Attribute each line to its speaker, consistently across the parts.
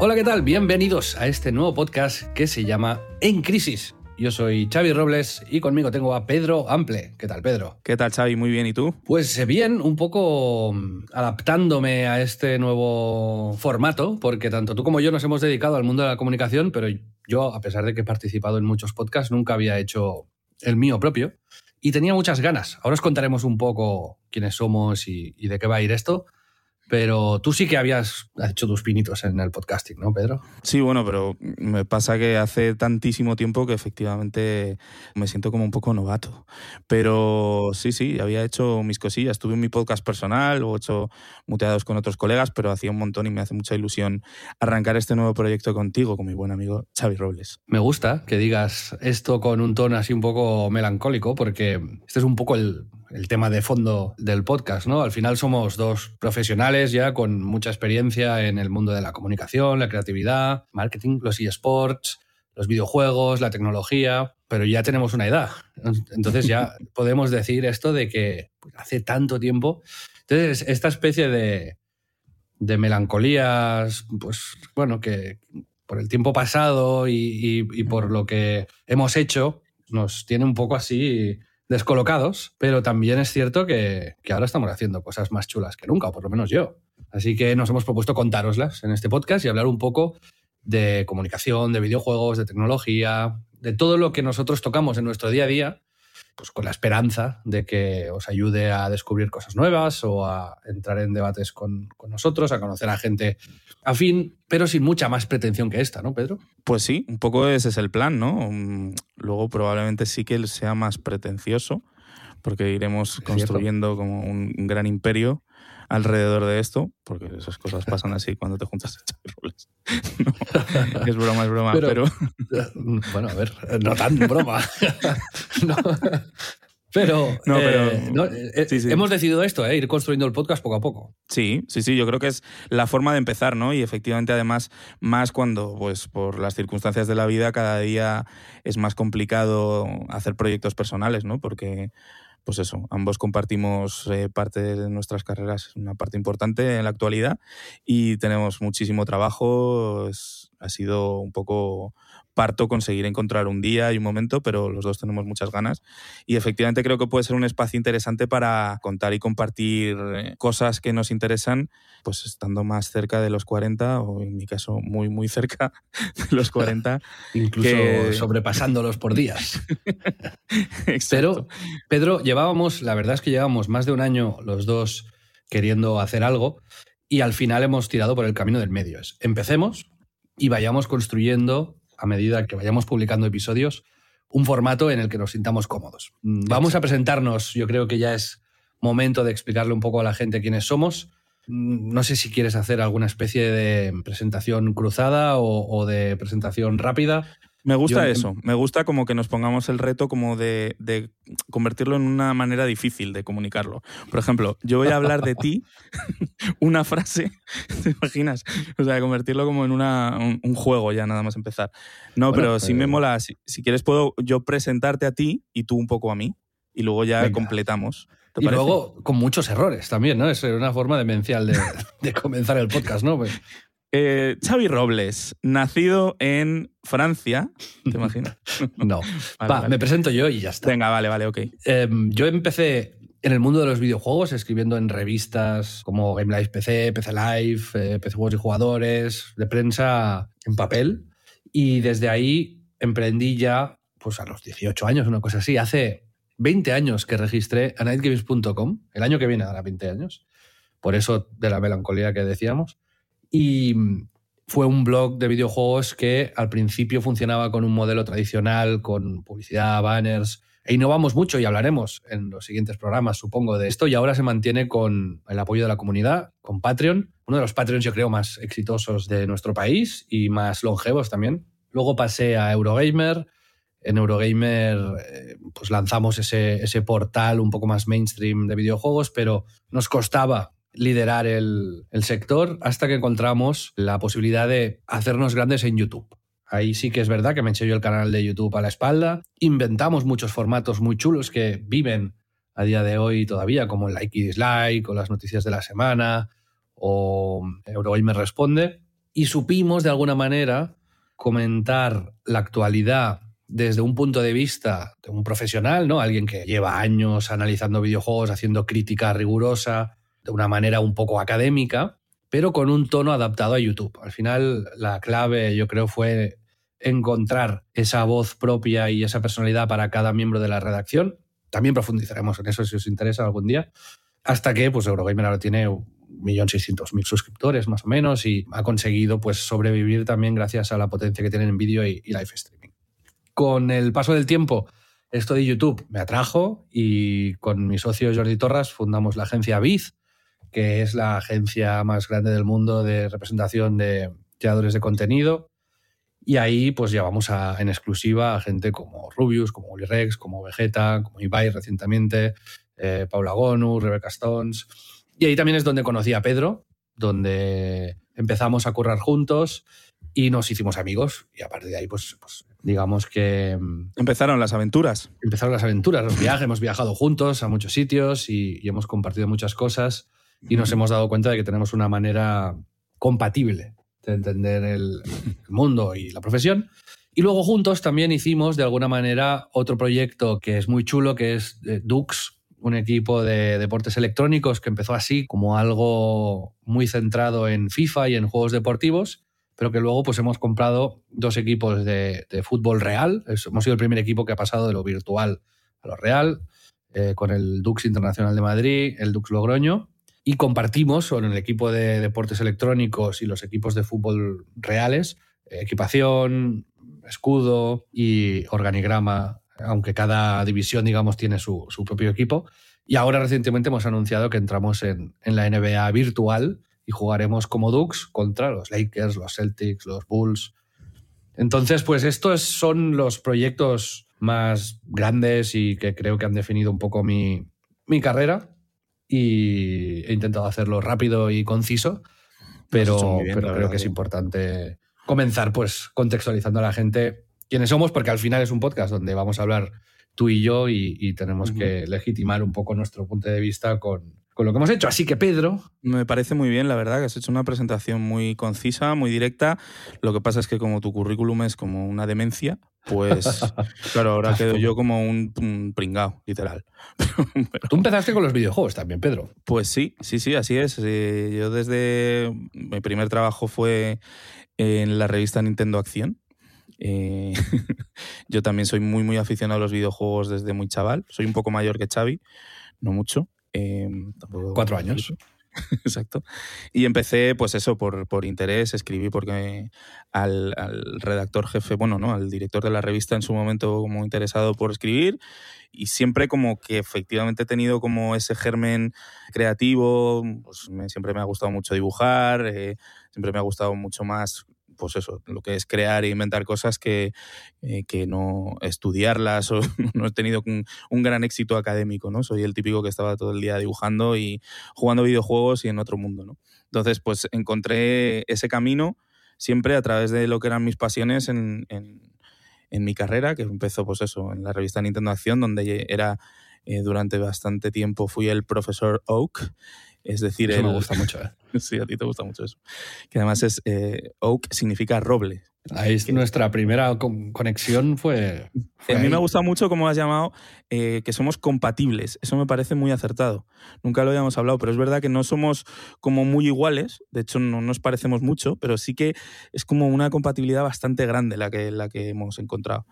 Speaker 1: Hola, ¿qué tal? Bienvenidos a este nuevo podcast que se llama En Crisis. Yo soy Xavi Robles y conmigo tengo a Pedro Ample. ¿Qué tal, Pedro?
Speaker 2: ¿Qué tal, Xavi? Muy bien, ¿y tú?
Speaker 1: Pues eh, bien, un poco mm, adaptándome a este nuevo formato, porque tanto tú como yo nos hemos dedicado al mundo de la comunicación, pero yo, a pesar de que he participado en muchos podcasts, nunca había hecho el mío propio y tenía muchas ganas. Ahora os contaremos un poco quiénes somos y, y de qué va a ir esto. Pero tú sí que habías hecho tus pinitos en el podcasting, ¿no, Pedro?
Speaker 2: Sí, bueno, pero me pasa que hace tantísimo tiempo que efectivamente me siento como un poco novato. Pero sí, sí, había hecho mis cosillas. Tuve mi podcast personal, o he hecho muteados con otros colegas, pero hacía un montón y me hace mucha ilusión arrancar este nuevo proyecto contigo, con mi buen amigo Xavi Robles.
Speaker 1: Me gusta que digas esto con un tono así un poco melancólico, porque este es un poco el, el tema de fondo del podcast, ¿no? Al final somos dos profesionales ya con mucha experiencia en el mundo de la comunicación, la creatividad, marketing, los eSports, los videojuegos, la tecnología, pero ya tenemos una edad. Entonces ya podemos decir esto de que pues, hace tanto tiempo. Entonces, esta especie de, de melancolías, pues bueno, que por el tiempo pasado y, y, y por lo que hemos hecho, nos tiene un poco así descolocados, pero también es cierto que, ahora estamos haciendo cosas más chulas que nunca, o por lo menos yo. Así que nos hemos propuesto contároslas en este podcast y hablar un poco de comunicación, de videojuegos, de tecnología, de todo lo que nosotros tocamos en nuestro día a día, pues con la esperanza de que os ayude a descubrir cosas nuevas o a entrar en debates con, con nosotros, a conocer a gente afín, pero sin mucha más pretensión que esta, ¿no, Pedro?
Speaker 2: Pues sí, un poco ese es el plan, ¿no? Luego probablemente sí que sea más pretencioso, porque iremos construyendo como un gran imperio alrededor de esto, porque esas cosas pasan así cuando te juntas a roles. No, es broma, es broma, pero, pero...
Speaker 1: Bueno, a ver, no tan broma. no. Pero,
Speaker 2: no, pero
Speaker 1: eh, no, eh, sí, sí. hemos decidido esto, eh, ir construyendo el podcast poco a poco.
Speaker 2: Sí, sí, sí, yo creo que es la forma de empezar, ¿no? Y efectivamente, además, más cuando, pues, por las circunstancias de la vida, cada día es más complicado hacer proyectos personales, ¿no? Porque pues eso, ambos compartimos eh, parte de nuestras carreras, una parte importante en la actualidad y tenemos muchísimo trabajo. Ha sido un poco parto conseguir encontrar un día y un momento, pero los dos tenemos muchas ganas. Y efectivamente creo que puede ser un espacio interesante para contar y compartir eh, cosas que nos interesan, pues estando más cerca de los 40, o en mi caso muy, muy cerca de los 40.
Speaker 1: Incluso que... sobrepasándolos por días. pero, Pedro, llevábamos, la verdad es que llevábamos más de un año los dos queriendo hacer algo y al final hemos tirado por el camino del medio. Empecemos y vayamos construyendo a medida que vayamos publicando episodios, un formato en el que nos sintamos cómodos. Mm, vamos a presentarnos, yo creo que ya es momento de explicarle un poco a la gente quiénes somos. Mm, no sé si quieres hacer alguna especie de presentación cruzada o, o de presentación rápida.
Speaker 2: Me gusta Yo, eso, me gusta como que nos pongamos el reto como de, de, convertirlo en una manera difícil de comunicarlo. Por ejemplo, yo voy a hablar de ti, una frase, ¿te imaginas? O sea, convertirlo como en una, un, un, juego ya nada más empezar. No, bueno, pero sí me mola, si, si, quieres puedo yo presentarte a ti y tú un poco a mí y luego ya Venga. completamos.
Speaker 1: Y parece? luego con muchos errores también, ¿no? Es una forma demencial de, de comenzar el podcast, ¿no? Pues,
Speaker 2: eh, Xavi Robles, nacido en Francia, ¿te imaginas?
Speaker 1: no. Vale, Va, vale. me presento yo y ya está.
Speaker 2: Venga, vale, vale, ok.
Speaker 1: Eh, yo empecé en el mundo de los videojuegos, escribiendo en revistas como Game Life PC, PC Live, eh, PC Juegos y Jugadores, de prensa en papel. Y desde ahí emprendí ya, pues a los 18 años, una cosa así. Hace 20 años que registré a nightgames.com, el año que viene hará 20 años, por eso de la melancolía que decíamos. Y fue un blog de videojuegos que al principio funcionaba con un modelo tradicional, con publicidad, banners, e innovamos mucho y hablaremos en los siguientes programas, supongo, de esto. Y ahora se mantiene con el apoyo de la comunidad, con Patreon, uno de los Patreons, yo creo, más exitosos de nuestro país y más longevos también. Luego pasé a Eurogamer. En Eurogamer eh, pues lanzamos ese, ese portal un poco más mainstream de videojuegos, pero nos costaba liderar el, el, sector hasta que encontramos la posibilidad de hacernos grandes en YouTube. Ahí sí que es verdad que me eché el canal de YouTube a la espalda. Inventamos muchos formatos muy chulos que viven a día de hoy todavía, como el like y dislike, o las noticias de la semana, o Eurogamer Responde. Y supimos de alguna manera comentar la actualidad desde un punto de vista de un profesional, ¿no? Alguien que lleva años analizando videojuegos, haciendo crítica rigurosa, de una manera un poco académica, pero con un tono adaptado a YouTube. Al final, la clave, yo creo, fue encontrar esa voz propia y esa personalidad para cada miembro de la redacción. También profundizaremos en eso si os interesa algún día. Hasta que, pues, Eurogamer ahora tiene 1.600.000 suscriptores, más o menos, y ha conseguido, pues, sobrevivir también gracias a la potencia que tienen en vídeo y, y live streaming. Con el paso del tiempo, esto de YouTube me atrajo y con mi socio Jordi Torras fundamos la agencia Biz, que es la agencia más grande del mundo de representación de creadores de contenido. Y ahí pues llevamos a, en exclusiva a gente como Rubius, como Oli Rex, como Vegeta, como Ibai recientemente, eh, Paula Gonu, Rebecca Stones. Y ahí también es donde conocí a Pedro, donde empezamos a currar juntos y nos hicimos amigos. Y a partir de ahí, pues, pues digamos que... mm,
Speaker 2: Empezaron las aventuras.
Speaker 1: Empezaron las aventuras, los viajes, hemos viajado juntos a muchos sitios y, y hemos compartido muchas cosas y nos hemos dado cuenta de que tenemos una manera compatible de entender el, mundo y la profesión. Y luego juntos también hicimos de alguna manera otro proyecto que es muy chulo, que es eh, Dux, un equipo de deportes electrónicos que empezó así como algo muy centrado en FIFA y en juegos deportivos, pero que luego pues hemos comprado dos equipos de, de fútbol real. Hemos sido el primer equipo que ha pasado de lo virtual a lo real, eh, con el Dux Internacional de Madrid, el Dux Logroño, y compartimos con el equipo de deportes electrónicos y los equipos de fútbol reales equipación, escudo y organigrama, aunque cada división, digamos, tiene su, su propio equipo. Y ahora recientemente hemos anunciado que entramos en, en la NBA virtual y jugaremos como Dux contra los Lakers, los Celtics, los Bulls. Entonces, pues estos son los proyectos más grandes y que creo que han definido un poco mi, mi carrera. Y he intentado hacerlo rápido y conciso, pero,
Speaker 2: bien,
Speaker 1: pero creo
Speaker 2: verdad
Speaker 1: que es importante comenzar pues contextualizando a la gente quiénes somos, porque al final es un podcast donde vamos a hablar tú y yo y, y tenemos que legitimar un poco nuestro punto de vista con, con lo que hemos hecho. Así que Pedro,
Speaker 2: Me parece muy bien, la verdad, que has hecho una presentación muy concisa, muy directa. Lo que pasa es que como tu currículum es como una demencia, pues claro, ahora quedo yo como un, un pringao, literal.
Speaker 1: tú empezaste con los videojuegos también, Pedro.
Speaker 2: Pues sí, sí, sí, así es. Eh, Yo desde mi primer trabajo fue en la revista Nintendo Acción. Eh, yo también soy muy, muy aficionado a los videojuegos desde muy chaval. Soy un poco mayor que Xavi, no mucho. Eh, tampoco-
Speaker 1: Cuatro años.
Speaker 2: Exacto. Y empecé, pues eso, por, por interés, escribí porque al, al redactor jefe, bueno, ¿no? Al director de la revista en su momento como interesado por escribir y siempre como que efectivamente he tenido como ese germen creativo, pues me- siempre me ha gustado mucho dibujar, eh, siempre me ha gustado mucho más pues eso, lo que es crear e inventar cosas que, eh, que no estudiarlas o no he tenido un, gran éxito académico, ¿no? Soy el típico que estaba todo el día dibujando y jugando videojuegos y en otro mundo, ¿no? Entonces, pues encontré ese camino siempre a través de lo que eran mis pasiones en, en- en mi carrera, que empezó, pues eso, en la revista Nintendo Acción, donde era eh, durante bastante tiempo fui el profesor Oak, es decir,
Speaker 1: Eso me
Speaker 2: el-
Speaker 1: gusta mucho. ¿eh?
Speaker 2: Sí, a ti te gusta mucho eso. Que además es eh, Oak significa roble.
Speaker 1: Ahí es nuestra primera con- conexión fue... fue
Speaker 2: a mí
Speaker 1: ahí.
Speaker 2: me ha gustado mucho cómo has llamado eh, que somos compatibles. Eso me parece muy acertado. Nunca lo habíamos hablado, pero es verdad que no somos como muy iguales. De hecho, no nos parecemos mucho, pero sí que es como una compatibilidad bastante grande la que, la que hemos encontrado.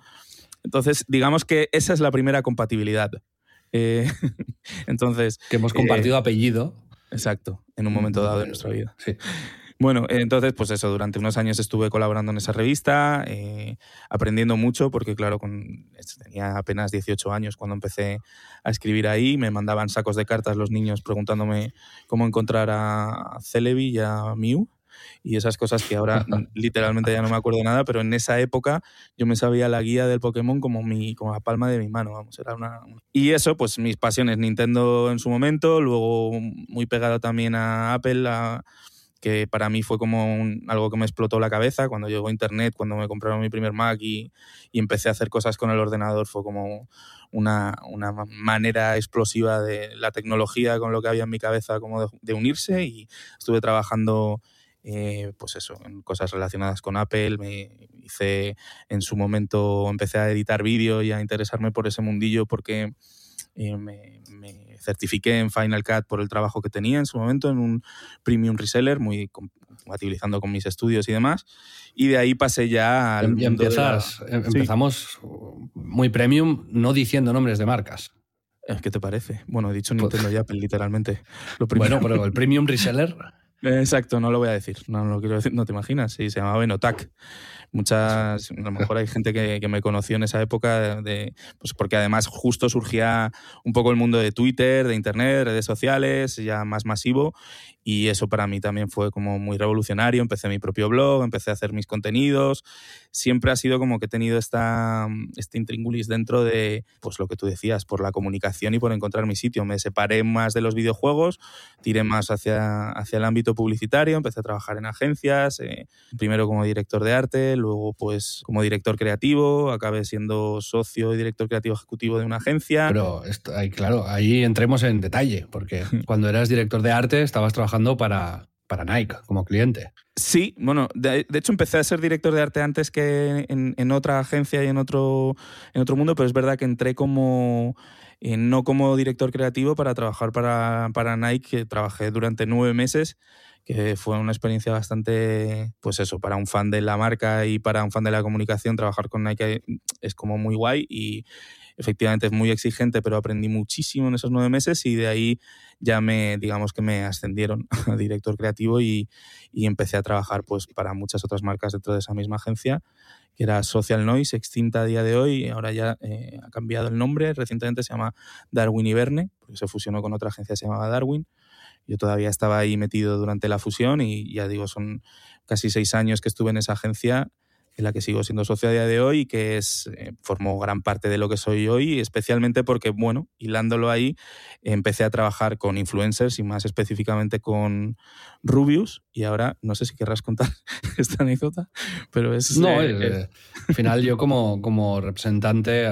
Speaker 2: Entonces, digamos que esa es la primera compatibilidad. Eh, entonces,
Speaker 1: que hemos compartido apellido.
Speaker 2: Exacto, en un momento dado de nuestra vida.
Speaker 1: Sí.
Speaker 2: Bueno, entonces, pues eso, durante unos años estuve colaborando en esa revista, eh, aprendiendo mucho, porque claro, con, tenía apenas 18 años cuando empecé a escribir ahí, me mandaban sacos de cartas los niños preguntándome cómo encontrar a Celebi y a Mew y esas cosas que ahora literalmente ya no me acuerdo nada, pero en esa época yo me sabía la guía del Pokémon como, mi, como la palma de mi mano, vamos, era una... Y eso, pues mis pasiones, Nintendo en su momento, luego muy pegado también a Apple, que para mí fue como algo que me explotó la cabeza cuando llegó Internet, cuando me compraron mi primer Mac y, y empecé a hacer cosas con el ordenador, fue como una, una, manera explosiva de la tecnología con lo que había en mi cabeza como de, de unirse y estuve trabajando eh, pues eso, en cosas relacionadas con Apple. Me hice en su momento, empecé a editar vídeo y a interesarme por ese mundillo porque eh, me, certifiqué en Final Cut por el trabajo que tenía en su momento en un premium reseller, muy compatibilizando con mis estudios y demás. Y de ahí pasé ya al.
Speaker 1: Y empiezas, em, empezamos muy premium, no diciendo nombres de marcas.
Speaker 2: ¿Qué te parece? Bueno, he dicho pues Nintendo y Apple, literalmente.
Speaker 1: bueno, pero el premium reseller.
Speaker 2: Exacto, no lo voy a decir. No, lo quiero decir, no te imaginas. Sí, se llamaba Enotac. Muchas, a lo mejor hay gente que, que me conoció en esa época, de, pues porque además justo surgía un poco el mundo de Twitter, de Internet, redes sociales, ya más masivo, y eso para mí también fue como muy revolucionario. Empecé mi propio blog, empecé a hacer mis contenidos. Siempre ha sido como que he tenido esta, este intríngulis dentro de, pues lo que tú decías, por la comunicación y por encontrar mi sitio. Me separé más de los videojuegos, tiré más hacia, hacia el ámbito publicitario, empecé a trabajar en agencias, eh, primero como director de arte, luego pues como director creativo, acabé siendo socio y director creativo ejecutivo de una agencia.
Speaker 1: Pero esto, ahí, claro, ahí entremos en detalle, porque cuando eras director de arte estabas trabajando para, para Nike como cliente.
Speaker 2: Sí, bueno, de, hecho empecé a ser director de arte antes que en, otra agencia y en otro, en otro mundo, pero es verdad que entré como, eh, no como director creativo para trabajar para, para Nike, que trabajé durante nueve meses, que fue una experiencia bastante, pues eso, para un fan de la marca y para un fan de la comunicación, trabajar con Nike es como muy guay y efectivamente es muy exigente, pero aprendí muchísimo en esos nueve meses y de ahí ya me, digamos que me ascendieron a director creativo y, y empecé a trabajar pues para muchas otras marcas dentro de esa misma agencia que era Social Noise, extinta a día de hoy, ahora ya eh, ha cambiado el nombre, recientemente se llama Darwin y Verne, porque se fusionó con otra agencia que se llamaba Darwin. Yo todavía estaba ahí metido durante la fusión y ya digo, son casi seis años que estuve en esa agencia en la que sigo siendo socio a día de hoy y que es, eh, formó gran parte de lo que soy hoy, especialmente porque, bueno, hilándolo ahí, empecé a trabajar con influencers y más específicamente con Rubius. Y ahora no sé si querrás contar esta anécdota, pero es...
Speaker 1: No, eh, al final yo como, como representante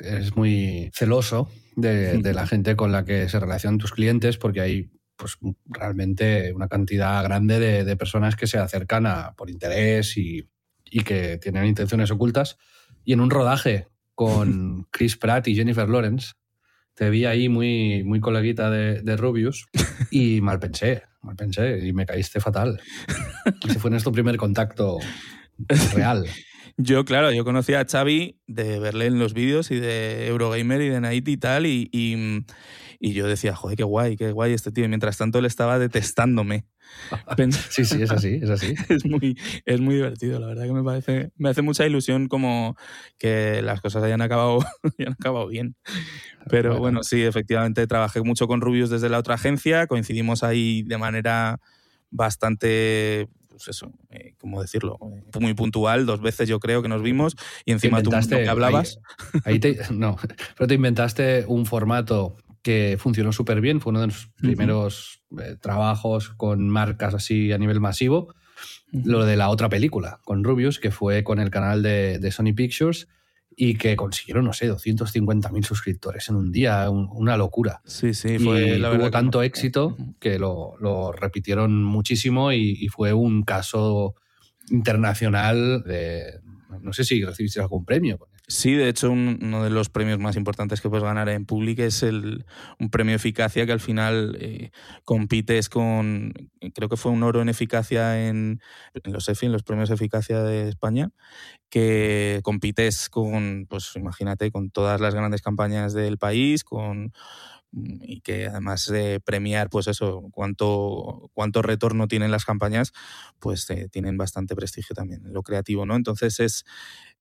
Speaker 1: es muy celoso de, de, la gente con la que se relacionan tus clientes porque hay pues realmente una cantidad grande de, de personas que se acercan a, por interés y, y que tienen intenciones ocultas. Y en un rodaje con Chris Pratt y Jennifer Lawrence, te vi ahí muy, muy coleguita de, de Rubius y mal pensé, mal pensé y me caíste fatal. Ese fue nuestro primer contacto real.
Speaker 2: Yo, claro, yo conocía a Xavi de verle en los vídeos y de Eurogamer y de Night y tal, y, y, y, yo decía, joder, qué guay, qué guay este tío. Y mientras tanto él estaba detestándome.
Speaker 1: sí, sí, es así, es así.
Speaker 2: es, muy, es muy divertido, la verdad que me parece, me hace mucha ilusión como que las cosas hayan acabado, hayan acabado bien. Pero bueno. bueno, sí, efectivamente trabajé mucho con Rubius desde la otra agencia, coincidimos ahí de manera bastante pues eso, eh, ¿cómo decirlo? Eh, muy puntual, dos veces yo creo que nos vimos y encima tú que hablabas.
Speaker 1: Ahí, te, no, pero te inventaste un formato que funcionó súper bien, fue uno de los primeros eh, trabajos con marcas así a nivel masivo. Lo de la otra película, con Rubius, que fue con el canal de, de Sony Pictures y que consiguieron, no sé, 250.000 suscriptores en un día, una locura.
Speaker 2: Sí, sí,
Speaker 1: fue la tuvo tanto éxito que lo, lo, repitieron muchísimo y, y, fue un caso internacional de... No sé si recibiste algún premio
Speaker 2: Sí, de hecho, uno de los premios más importantes que puedes ganar en Public es el, un premio eficacia que al final eh, compites con, creo que fue un oro en eficacia en, en los EFI, en los premios eficacia de España, que compites con, pues imagínate, con todas las grandes campañas del país, con y que además de premiar, pues eso, cuánto, cuánto retorno tienen las campañas, pues eh, tienen bastante prestigio también lo creativo, ¿no? Entonces es,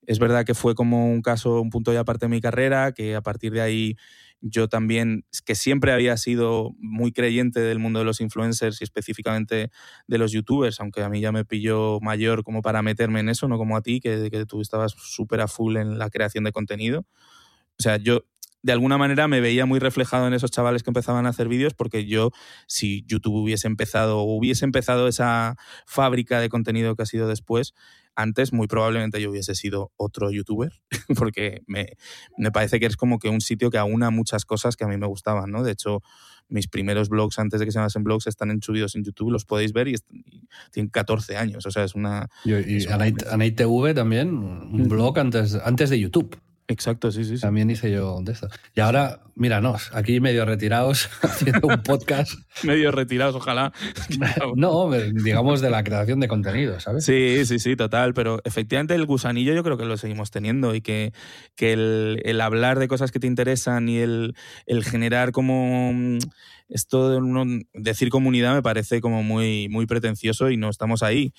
Speaker 2: es verdad que fue como un caso, un punto ya aparte de mi carrera, que a partir de ahí yo también, que siempre había sido muy creyente del mundo de los influencers y específicamente de los youtubers, aunque a mí ya me pilló mayor como para meterme en eso, no como a ti, que, que tú estabas súper a full en la creación de contenido. O sea, yo de alguna manera me veía muy reflejado en esos chavales que empezaban a hacer vídeos porque yo, si YouTube hubiese empezado o hubiese empezado esa fábrica de contenido que ha sido después, antes muy probablemente yo hubiese sido otro youtuber, porque me, me, parece que es como que un sitio que aúna muchas cosas que a mí me gustaban, ¿no? De hecho, mis primeros blogs antes de que se llamasen blogs están en subidos en YouTube, los podéis ver y, y tienen 14 años, o sea, es una...
Speaker 1: Yo, y
Speaker 2: es
Speaker 1: también, un blog antes, antes de YouTube.
Speaker 2: Exacto, sí, sí, sí.
Speaker 1: También hice yo de esto. Y ahora, míranos, aquí medio retirados, haciendo un podcast.
Speaker 2: medio retirados, ojalá.
Speaker 1: no, digamos de la creación de contenido, ¿sabes?
Speaker 2: Sí, sí, sí, total. Pero efectivamente el gusanillo yo creo que lo seguimos teniendo y que, que el, el hablar de cosas que te interesan y el, el generar como mm, esto de uno, decir comunidad me parece como muy, muy pretencioso y no estamos ahí.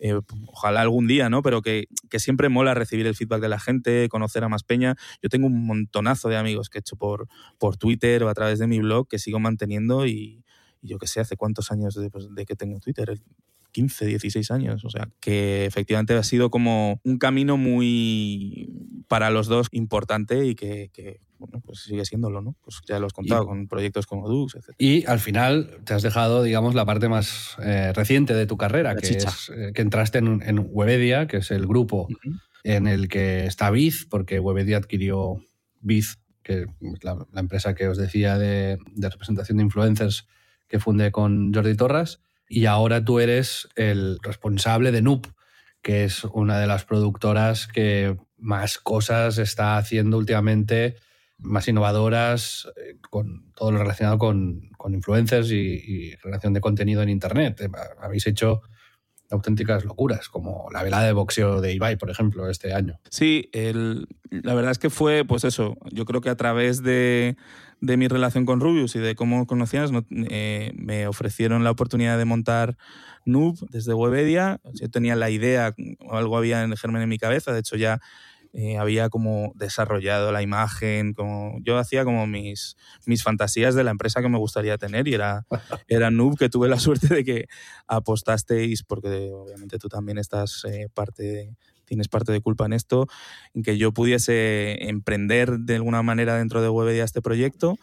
Speaker 2: Eh, ojalá algún día, ¿no? Pero que, siempre mola recibir el feedback de la gente, conocer a más peña. Yo tengo un montonazo de amigos que he hecho por, por Twitter o a través de mi blog que sigo manteniendo y, y yo qué sé, hace cuántos años de, pues, de que tengo Twitter, 15, 16 años. O sea, que efectivamente ha sido como un camino muy para los dos importante y que, que bueno, pues sigue siéndolo, ¿no? Pues ya lo has contado y, con proyectos como Dux, etc.
Speaker 1: Y al final te has dejado, digamos, la parte más eh, reciente de tu carrera, la que chicha. es eh, que entraste en, en, Webedia, que es el grupo uh -huh. en el que está Biz, porque Webedia adquirió Biz, que la, la, empresa que os decía de, de representación de influencers que fundé con Jordi Torras. Y ahora tú eres el responsable de Noob, que es una de las productoras que más cosas está haciendo últimamente más innovadoras, eh, con todo lo relacionado con, con influencers y, y, relación de contenido en Internet. Eh, habéis hecho auténticas locuras, como la velada de boxeo de Ibai, por ejemplo, este año.
Speaker 2: Sí, el, la verdad es que fue, pues eso, yo creo que a través de, de mi relación con Rubius y de cómo conocías, no, eh, me ofrecieron la oportunidad de montar Noob desde Webedia. Yo tenía la idea, algo había en germen en mi cabeza, de hecho ya eh, había como desarrollado la imagen, como yo hacía como mis, mis fantasías de la empresa que me gustaría tener y era, era Noob, que tuve la suerte de que apostasteis, porque obviamente tú también estás eh, parte de, tienes parte de culpa en esto, en que yo pudiese emprender de alguna manera dentro de Webedia este proyecto,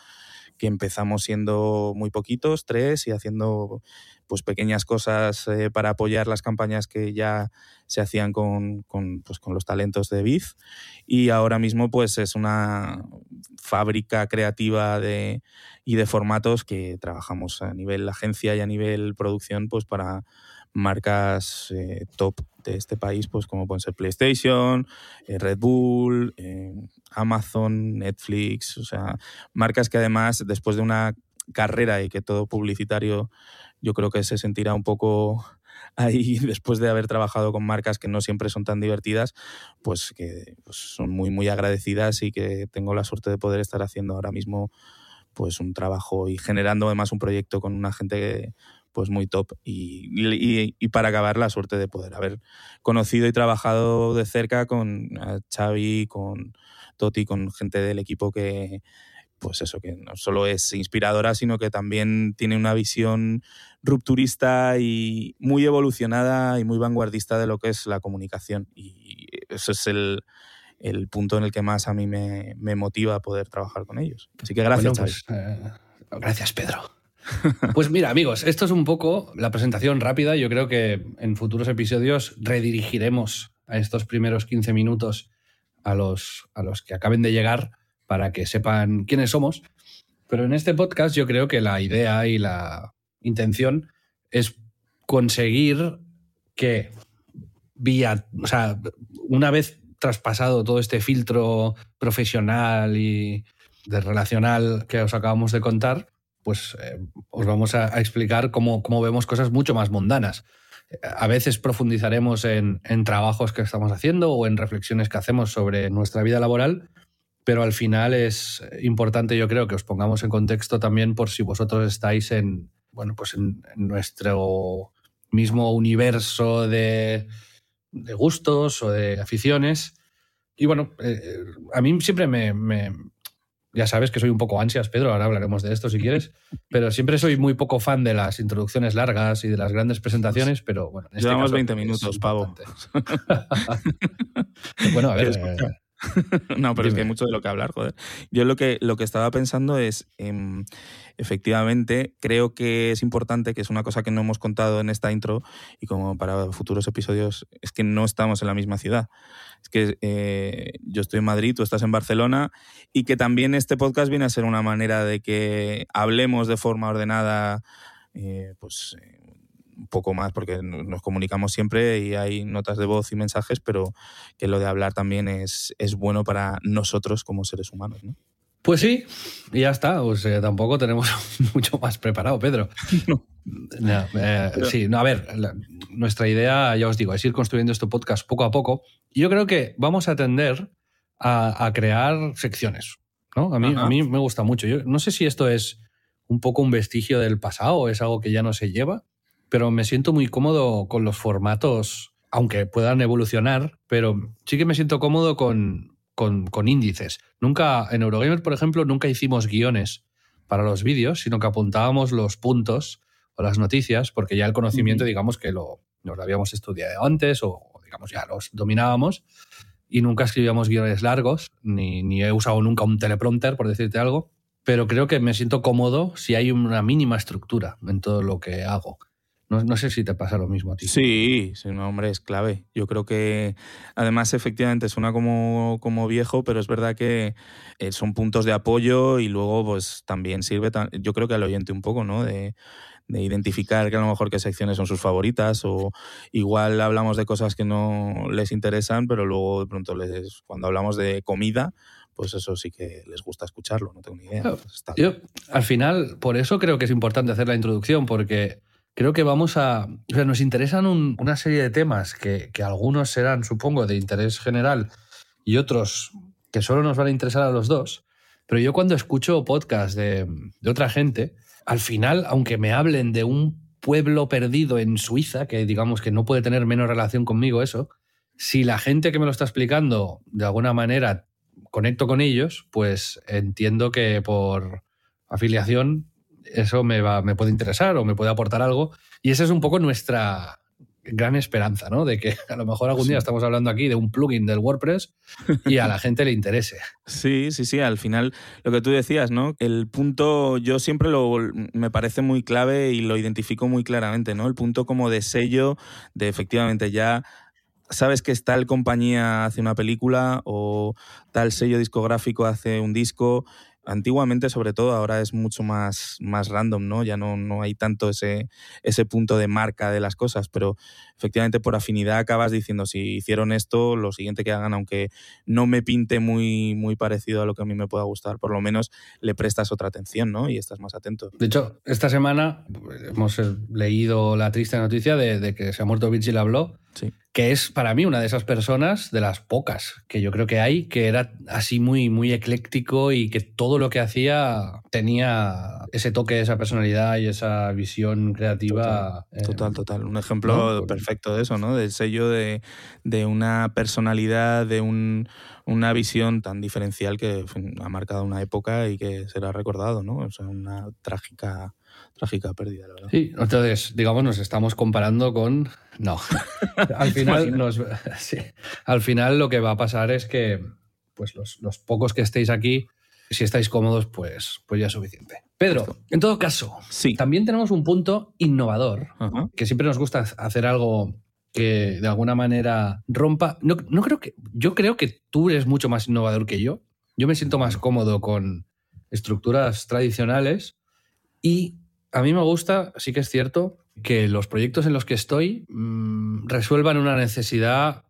Speaker 2: que empezamos siendo muy poquitos, tres, y haciendo pues pequeñas cosas eh, para apoyar las campañas que ya se hacían con, con, pues, con los talentos de Biz. Y ahora mismo pues es una fábrica creativa de, y de formatos que trabajamos a nivel agencia y a nivel producción pues para marcas eh, top de este país, pues como pueden ser PlayStation, eh, Red Bull, Amazon, Netflix, o sea, marcas que además después de una carrera y que todo publicitario yo creo que se sentirá un poco ahí después de haber trabajado con marcas que no siempre son tan divertidas, pues que pues son muy muy agradecidas y que tengo la suerte de poder estar haciendo ahora mismo pues un trabajo y generando además un proyecto con una gente pues muy top. Y, y, y, para acabar, la suerte de poder haber conocido y trabajado de cerca con Xavi, con Toti, con gente del equipo que, pues eso, que no solo es inspiradora, sino que también tiene una visión rupturista y muy evolucionada y muy vanguardista de lo que es la comunicación. Y eso es el, el punto en el que más a mí me, me motiva poder trabajar con ellos. Así que gracias,
Speaker 1: bueno, pues, eh, gracias, Pedro. Pues mira, amigos, esto es un poco la presentación rápida. Yo creo que en futuros episodios redirigiremos a estos primeros 15 minutos a los, a los que acaben de llegar para que sepan quiénes somos. Pero en este podcast yo creo que la idea y la intención es conseguir que vía, o sea, una vez traspasado todo este filtro profesional y de relacional que os acabamos de contar, pues eh, os vamos a, a explicar cómo, cómo, vemos cosas mucho más mundanas. A veces profundizaremos en, en, trabajos que estamos haciendo o en reflexiones que hacemos sobre nuestra vida laboral, pero al final es importante, yo creo, que os pongamos en contexto también por si vosotros estáis en, bueno, pues en, nuestro mismo universo de, gustos o de aficiones. Y bueno, eh, a mí siempre me, ya sabes que soy un poco ansias, Pedro, ahora hablaremos de esto si quieres, pero siempre soy muy poco fan de las introducciones largas y de las grandes presentaciones, pero bueno.
Speaker 2: En este Llevamos 20 minutos, pavo.
Speaker 1: bueno, a ver. Eh,
Speaker 2: no, pero es que hay mucho de lo que hablar, joder. Yo lo que, lo que estaba pensando es, em, efectivamente, creo que es importante, que es una cosa que no hemos contado en esta intro y como para futuros episodios, es que no estamos en la misma ciudad. Es que eh, yo estoy en Madrid, tú estás en Barcelona y que también este podcast viene a ser una manera de que hablemos de forma ordenada, eh, pues eh, poco más, porque nos comunicamos siempre y hay notas de voz y mensajes, pero que lo de hablar también es, es bueno para nosotros como seres humanos, ¿no?
Speaker 1: Pues sí, y ya está. O sea, tampoco tenemos mucho más preparado, Pedro. No. sí, no, a ver, nuestra idea, ya os digo, es ir construyendo este podcast poco a poco. Y yo creo que vamos a tender a, crear secciones. ¿no? A, mí, a mí me gusta mucho. Yo no sé si esto es un poco un vestigio del pasado o es algo que ya no se lleva, pero me siento muy cómodo con los formatos, aunque puedan evolucionar, pero sí que me siento cómodo con, con, índices. Nunca, en Eurogamer, por ejemplo, nunca hicimos guiones para los vídeos, sino que apuntábamos los puntos o las noticias, porque ya el conocimiento, digamos que lo, nos lo habíamos estudiado antes o, digamos, ya los dominábamos. Y nunca escribíamos guiones largos, ni, ni he usado nunca un teleprompter, por decirte algo. Pero creo que me siento cómodo si hay una mínima estructura en todo lo que hago. No, sé si te pasa lo mismo a ti.
Speaker 2: Sí, sí, no, hombre, es clave. Yo creo que además efectivamente suena como, como viejo, pero es verdad que eh, son puntos de apoyo y luego pues también sirve, yo creo que al oyente un poco, ¿no? De, de identificar que a lo mejor qué secciones son sus favoritas o igual hablamos de cosas que no les interesan, pero luego de pronto les, cuando hablamos de comida, pues eso sí que les gusta escucharlo, no tengo ni idea.
Speaker 1: Yo, al final, por eso creo que es importante hacer la introducción, porque creo que vamos a... O sea, nos interesan una serie de temas que, algunos serán, supongo, de interés general y otros que solo nos van a interesar a los dos. Pero yo cuando escucho podcasts de, de otra gente, al final, aunque me hablen de un pueblo perdido en Suiza, que digamos que no puede tener menos relación conmigo eso, si la gente que me lo está explicando de alguna manera conecto con ellos, pues entiendo que por afiliación eso me, va, me puede interesar o me puede aportar algo. Y esa es un poco nuestra gran esperanza, ¿no? De que a lo mejor algún día estamos hablando aquí de un plugin del WordPress y a la gente le interese.
Speaker 2: Sí, sí, sí. Al final, lo que tú decías, ¿no? El punto, yo siempre lo me parece muy clave y lo identifico muy claramente, ¿no? El punto como de sello, de efectivamente ya sabes que tal compañía hace una película o tal sello discográfico hace un disco antiguamente sobre todo, ahora es mucho más, más random, ¿no? Ya no, no hay tanto ese, ese punto de marca de las cosas, pero efectivamente por afinidad acabas diciendo, si hicieron esto, lo siguiente que hagan, aunque no me pinte muy, muy parecido a lo que a mí me pueda gustar, por lo menos le prestas otra atención, ¿no? Y estás más atento.
Speaker 1: De hecho, esta semana hemos leído la triste noticia de, que se ha muerto Virgil Abloh,
Speaker 2: sí
Speaker 1: que es para mí una de esas personas, de las pocas que yo creo que hay, que era así muy, muy ecléctico y que todo lo que hacía tenía ese toque, esa personalidad y esa visión creativa.
Speaker 2: Total, eh, total. Un ejemplo perfecto de eso, ¿no? Del sello de, de una personalidad, de un, una visión tan diferencial que ha marcado una época y que será recordado, ¿no? O sea, una trágica trágica pérdida, la verdad.
Speaker 1: Sí, entonces, digamos, nos estamos comparando con. No. al, final nos... al final lo que va a pasar es que pues los, pocos que estéis aquí, si estáis cómodos, pues, pues ya es suficiente. Pedro, en todo caso,
Speaker 2: sí.
Speaker 1: también tenemos un punto innovador, que siempre nos gusta hacer algo que de alguna manera rompa. No, no creo que. Yo creo que tú eres mucho más innovador que yo. Yo me siento más cómodo con estructuras tradicionales y a mí me gusta, sí que es cierto, que los proyectos en los que estoy mm, resuelvan una necesidad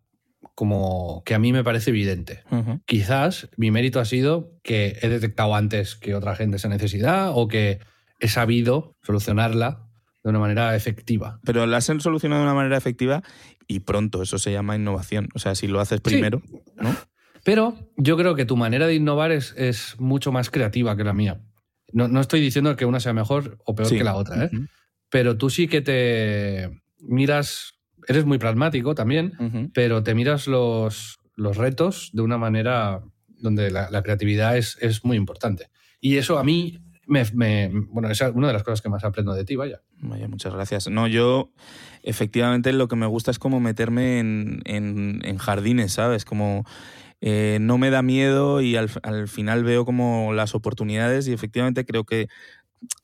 Speaker 1: como que a mí me parece evidente. Quizás mi mérito ha sido que he detectado antes que otra gente esa necesidad o que he sabido solucionarla de una manera efectiva.
Speaker 2: Pero la has solucionado de una manera efectiva y pronto, eso se llama innovación. O sea, si lo haces primero, ¿no?
Speaker 1: Pero yo creo que tu manera de innovar es, es mucho más creativa que la mía. No, no, estoy diciendo que una sea mejor o peor
Speaker 2: Sí.
Speaker 1: que la otra, ¿eh? Pero tú sí que te miras, eres muy pragmático también, pero te miras los, los retos de una manera donde la, la creatividad es, es muy importante. Y eso a mí, me, me- bueno, es una de las cosas que más aprendo de ti, vaya.
Speaker 2: Vaya, muchas gracias. No, yo efectivamente lo que me gusta es como meterme en, en- en jardines, ¿sabes? Como eh, no me da miedo y al, al final veo como las oportunidades y efectivamente creo que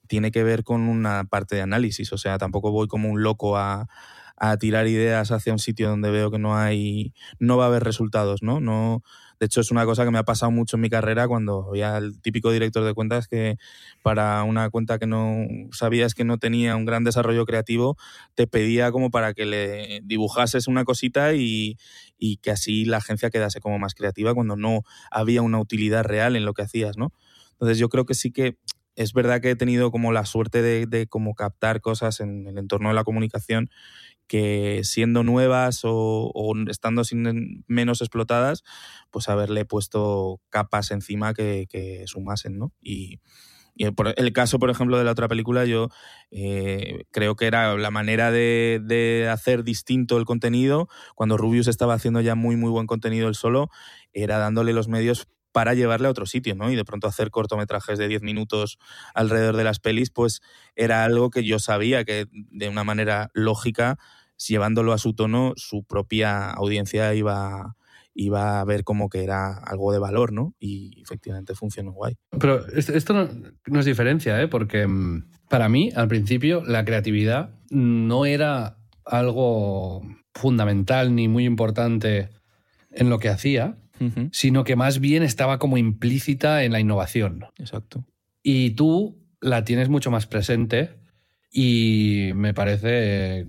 Speaker 2: tiene que ver con una parte de análisis. O sea, tampoco voy como un loco a, a tirar ideas hacia un sitio donde veo que no hay, no va a haber resultados, ¿no? No, de hecho, es una cosa que me ha pasado mucho en mi carrera cuando había el típico director de cuentas que para una cuenta que no sabías que no tenía un gran desarrollo creativo, te pedía como para que le dibujases una cosita y, y que así la agencia quedase como más creativa cuando no había una utilidad real en lo que hacías, ¿no? Entonces yo creo que sí que es verdad que he tenido como la suerte de, de como captar cosas en el entorno de la comunicación que siendo nuevas o, estando sin, menos explotadas, pues haberle puesto capas encima que, sumasen, ¿no? Y, y el caso, por ejemplo, de la otra película, yo eh, creo que era la manera de, de, hacer distinto el contenido. Cuando Rubius estaba haciendo ya muy, muy buen contenido él solo, era dándole los medios para llevarle a otro sitio, ¿no? Y de pronto hacer cortometrajes de 10 minutos alrededor de las pelis, pues era algo que yo sabía que de una manera lógica, llevándolo a su tono, su propia audiencia iba, iba a ver como que era algo de valor, ¿no? Y efectivamente funcionó guay.
Speaker 1: Pero esto no, es diferencia, ¿eh? Porque mm, para mí, al principio, la creatividad no era algo fundamental ni muy importante en lo que hacía,
Speaker 2: Uh -huh.
Speaker 1: sino que más bien estaba como implícita en la innovación.
Speaker 2: Exacto.
Speaker 1: Y tú la tienes mucho más presente y me parece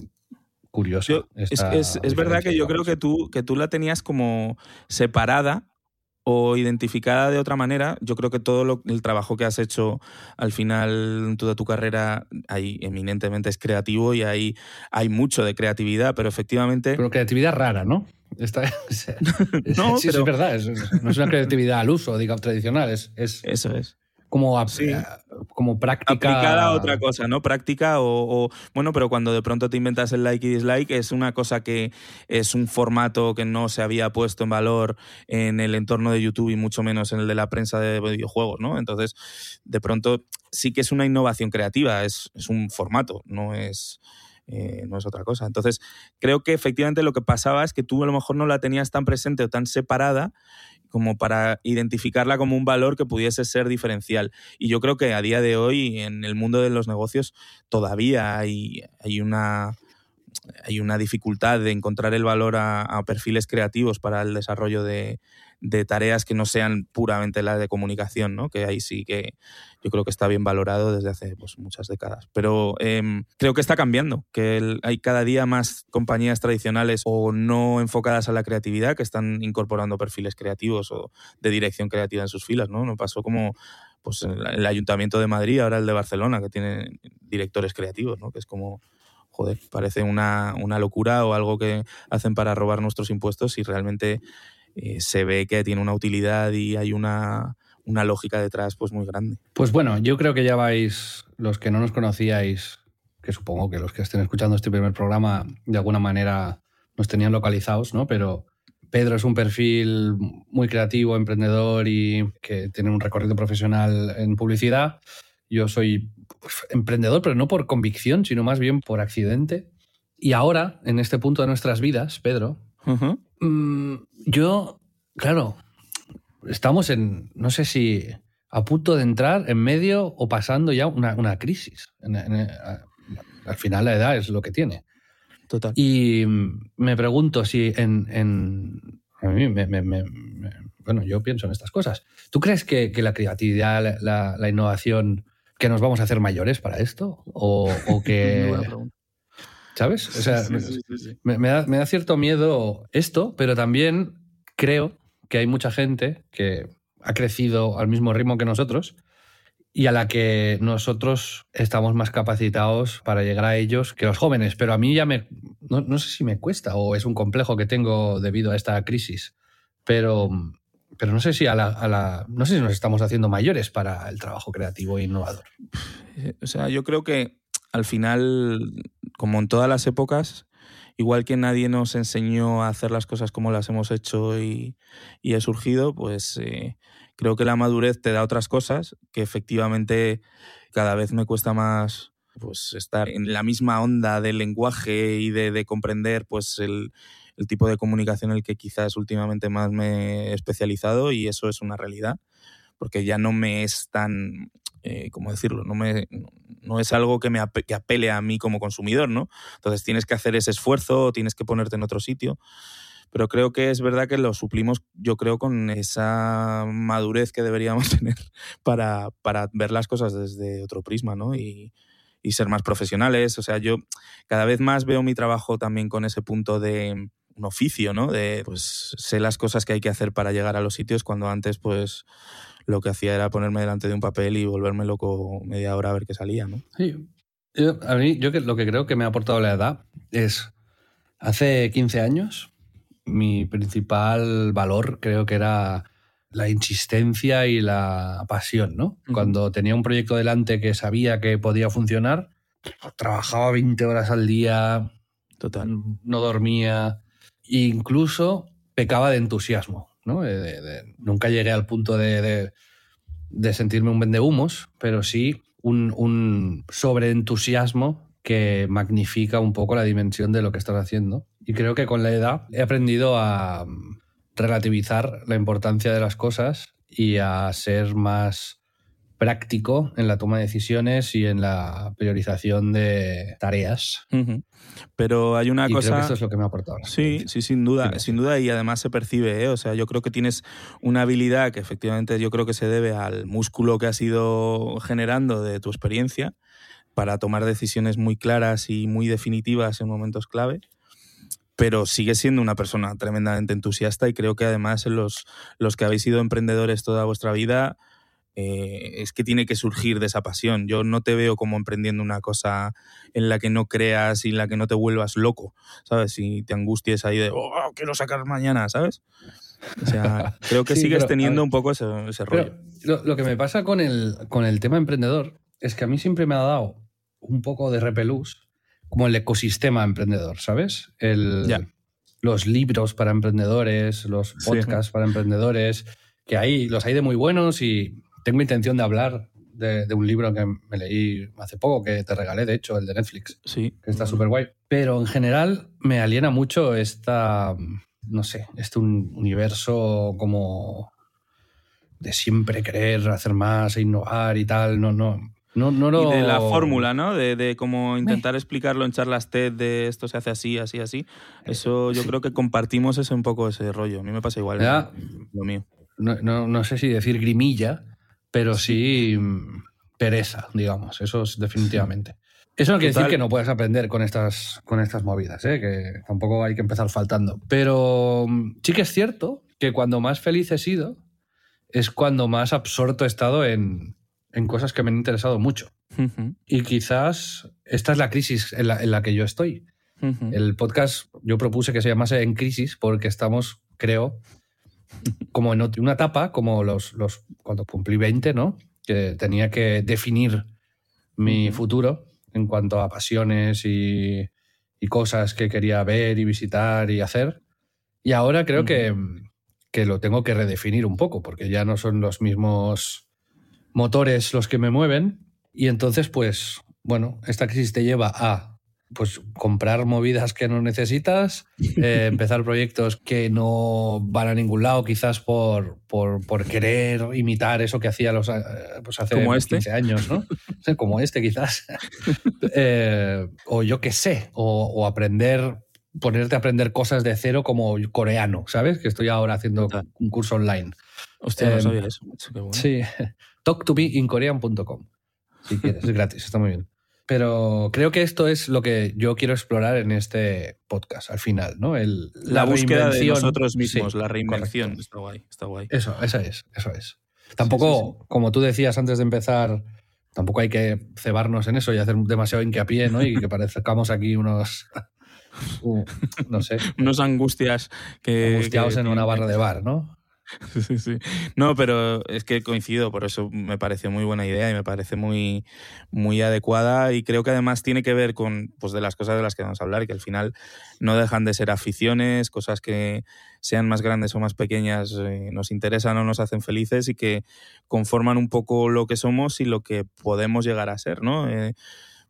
Speaker 1: curioso.
Speaker 2: Yo, es, es, es verdad que yo creo que tú, que tú la tenías como separada o identificada de otra manera. Yo creo que todo lo, el trabajo que has hecho al final en toda tu carrera ahí eminentemente es creativo y hay, hay mucho de creatividad, pero efectivamente...
Speaker 1: Pero creatividad rara, ¿no? Está,
Speaker 2: no,
Speaker 1: sí,
Speaker 2: pero...
Speaker 1: es verdad. Es, no es una creatividad al uso, digamos, tradicional. Es, es
Speaker 2: Eso es.
Speaker 1: Como,
Speaker 2: Sí.
Speaker 1: como práctica.
Speaker 2: aplicada a otra cosa, ¿no? Práctica o, o, bueno, pero cuando de pronto te inventas el like y dislike es una cosa que es un formato que no se había puesto en valor en el entorno de YouTube y mucho menos en el de la prensa de videojuegos, ¿no? Entonces, de pronto sí que es una innovación creativa, es, es un formato, no es eh, no es otra cosa. Entonces, creo que efectivamente lo que pasaba es que tú a lo mejor no la tenías tan presente o tan separada como para identificarla como un valor que pudiese ser diferencial. Y yo creo que a día de hoy, en el mundo de los negocios, todavía hay, hay una hay una dificultad de encontrar el valor a, a perfiles creativos para el desarrollo de, de, tareas que no sean puramente las de comunicación, ¿no? que ahí sí que yo creo que está bien valorado desde hace pues, muchas décadas. Pero eh, creo que está cambiando, que hay cada día más compañías tradicionales o no enfocadas a la creatividad que están incorporando perfiles creativos o de dirección creativa en sus filas. ¿no? No pasó como pues, el Ayuntamiento de Madrid, ahora el de Barcelona, que tiene directores creativos, ¿no? que es como joder, parece una, una, locura o algo que hacen para robar nuestros impuestos y realmente eh, se ve que tiene una utilidad y hay una, una, lógica detrás pues muy grande.
Speaker 1: Pues bueno, yo creo que ya vais, los que no nos conocíais, que supongo que los que estén escuchando este primer programa de alguna manera nos tenían localizados, ¿no? Pero Pedro es un perfil muy creativo, emprendedor y que tiene un recorrido profesional en publicidad. Yo soy emprendedor, pero no por convicción, sino más bien por accidente. Y ahora, en este punto de nuestras vidas, Pedro,
Speaker 2: uh -huh.
Speaker 1: mmm, yo, claro, estamos en, no sé si a punto de entrar en medio o pasando ya una, una crisis. En, en, a, al final la edad es lo que tiene.
Speaker 2: Total.
Speaker 1: Y me pregunto si en... en a mí me, me, me, bueno, yo pienso en estas cosas. ¿Tú crees que, que la creatividad, la, la, la innovación que nos vamos a hacer mayores para esto? ¿O, o que... ¿Sabes? O sea, sí, sí, sí, me, me, da, me, da, cierto miedo esto, pero también creo que hay mucha gente que ha crecido al mismo ritmo que nosotros y a la que nosotros estamos más capacitados para llegar a ellos que los jóvenes. Pero a mí ya me... No, no sé si me cuesta o es un complejo que tengo debido a esta crisis, pero pero no sé si a la, no sé si nos estamos haciendo mayores para el trabajo creativo e innovador.
Speaker 2: Eh, o sea, yo creo que al final, como en todas las épocas, igual que nadie nos enseñó a hacer las cosas como las hemos hecho y, y he surgido, pues eh, creo que la madurez te da otras cosas que efectivamente cada vez me cuesta más pues estar en la misma onda del lenguaje y de, comprender pues el, tipo de comunicación en el que quizás últimamente más me he especializado y eso es una realidad porque ya no me es tan eh, ¿cómo decirlo? No, me, no es algo que me apele a mí como consumidor, ¿no? Entonces tienes que hacer ese esfuerzo, tienes que ponerte en otro sitio. Pero creo que es verdad que lo suplimos, yo creo, con esa madurez que deberíamos tener para, para ver las cosas desde otro prisma, ¿no? Y, y ser más profesionales. O sea, yo cada vez más veo mi trabajo también con ese punto de un oficio, ¿no? De, pues, sé las cosas que hay que hacer para llegar a los sitios cuando antes, pues, lo que hacía era ponerme delante de un papel y volverme loco media hora a ver qué salía, ¿no?
Speaker 1: Sí. Yo, a mí, yo lo que creo que me ha aportado la edad es, hace 15 años, mi principal valor creo que era la insistencia y la pasión, ¿no? Cuando tenía un proyecto delante que sabía que podía funcionar, trabajaba 20 horas al día,
Speaker 2: Total.
Speaker 1: no dormía, incluso pecaba de entusiasmo. Nunca llegué al punto de, sentirme un vendehumos, pero sí un, un sobreentusiasmo que magnifica un poco la dimensión de lo que estás haciendo. Y creo que con la edad he aprendido a relativizar la importancia de las cosas y a ser más práctico en la toma de decisiones y en la priorización de tareas.
Speaker 2: Pero hay una cosa.
Speaker 1: Creo que eso es lo que me ha aportado.
Speaker 2: Sí, sí, sin duda, sin duda, y además se percibe. ¿eh? O sea, yo creo que tienes una habilidad que efectivamente yo creo que se debe al músculo que has ido generando de tu experiencia para tomar decisiones muy claras y muy definitivas en momentos clave pero sigue siendo una persona tremendamente entusiasta y creo que además los, los que habéis sido emprendedores toda vuestra vida, eh, es que tiene que surgir de esa pasión. Yo no te veo como emprendiendo una cosa en la que no creas y en la que no te vuelvas loco, ¿sabes? Si te angusties ahí de, oh, quiero sacar mañana, ¿sabes? O sea, creo que sigues teniendo un poco ese, rollo.
Speaker 1: Lo, que me pasa con el, con el tema emprendedor es que a mí siempre me ha dado un poco de repelús como el ecosistema emprendedor, ¿sabes? El, Los libros para emprendedores, los podcasts para emprendedores, que hay, los hay de muy buenos y tengo intención de hablar de, un libro que me leí hace poco, que te regalé, de hecho, el de Netflix.
Speaker 2: Sí.
Speaker 1: Que está súper guay. Pero en general me aliena mucho esta, no sé, este universo como de siempre querer hacer más e innovar y tal. No, no. No, no
Speaker 2: Y de la fórmula, ¿no? De, de cómo intentar explicarlo en charlas TED de esto se hace así, así, así. Eso yo creo que compartimos ese un poco ese rollo. A mí me pasa igual.
Speaker 1: Ya,
Speaker 2: lo mío
Speaker 1: no, sé si decir grimilla, pero sí mm, pereza, digamos, eso es definitivamente. Eso no quiere decir que no puedas aprender con estas, con estas movidas, ¿eh? que tampoco hay que empezar faltando. Pero mm, sí que es cierto que cuando más feliz he sido es cuando más absorto he estado en, cosas que me han interesado mucho. Y quizás esta es la crisis en la, que yo estoy. El podcast yo propuse que se llamase En Crisis porque estamos, creo, como en una etapa, como los, los, cuando cumplí 20, ¿no? Que tenía que definir mi futuro en cuanto a pasiones y, y, cosas que quería ver y visitar y hacer. Y ahora creo que, que lo tengo que redefinir un poco, porque ya no son los mismos motores los que me mueven. Y entonces, pues, bueno, esta crisis te lleva a pues comprar movidas que no necesitas, eh, empezar proyectos que no van a ningún lado, quizás por, por, querer imitar eso que hacía los, eh, pues hace
Speaker 2: Como
Speaker 1: 15 este. años, ¿no? Como este, quizás. Eh, o yo qué sé, o, aprender, ponerte a aprender cosas de cero como coreano, ¿sabes? Que estoy ahora haciendo un curso online.
Speaker 2: Hostia, no sabía eso.
Speaker 1: Sí, talktobeinkorean.com. Si quieres, es gratis, está muy bien. Pero creo que esto es lo que yo quiero explorar en este podcast al final, ¿no? El,
Speaker 2: la, búsqueda de nosotros mismos, la reinvención. Está guay, está guay.
Speaker 1: Eso, eso es, eso es. Tampoco, como tú decías antes de empezar, tampoco hay que cebarnos en eso y hacer demasiado hincapié, ¿no? Y que parezcamos aquí unos. Uh, no sé.
Speaker 2: unos angustias que.
Speaker 1: Angustiados en una barra de bar, ¿no?
Speaker 2: Sí, sí. No, pero es que coincido, por eso me parece muy buena idea y me parece muy, muy adecuada y creo que además tiene que ver con pues, de las cosas de las que vamos a hablar que al final no dejan de ser aficiones, cosas que sean más grandes o más pequeñas eh, nos interesan o nos hacen felices y que conforman un poco lo que somos y lo que podemos llegar a ser, ¿no? Eh,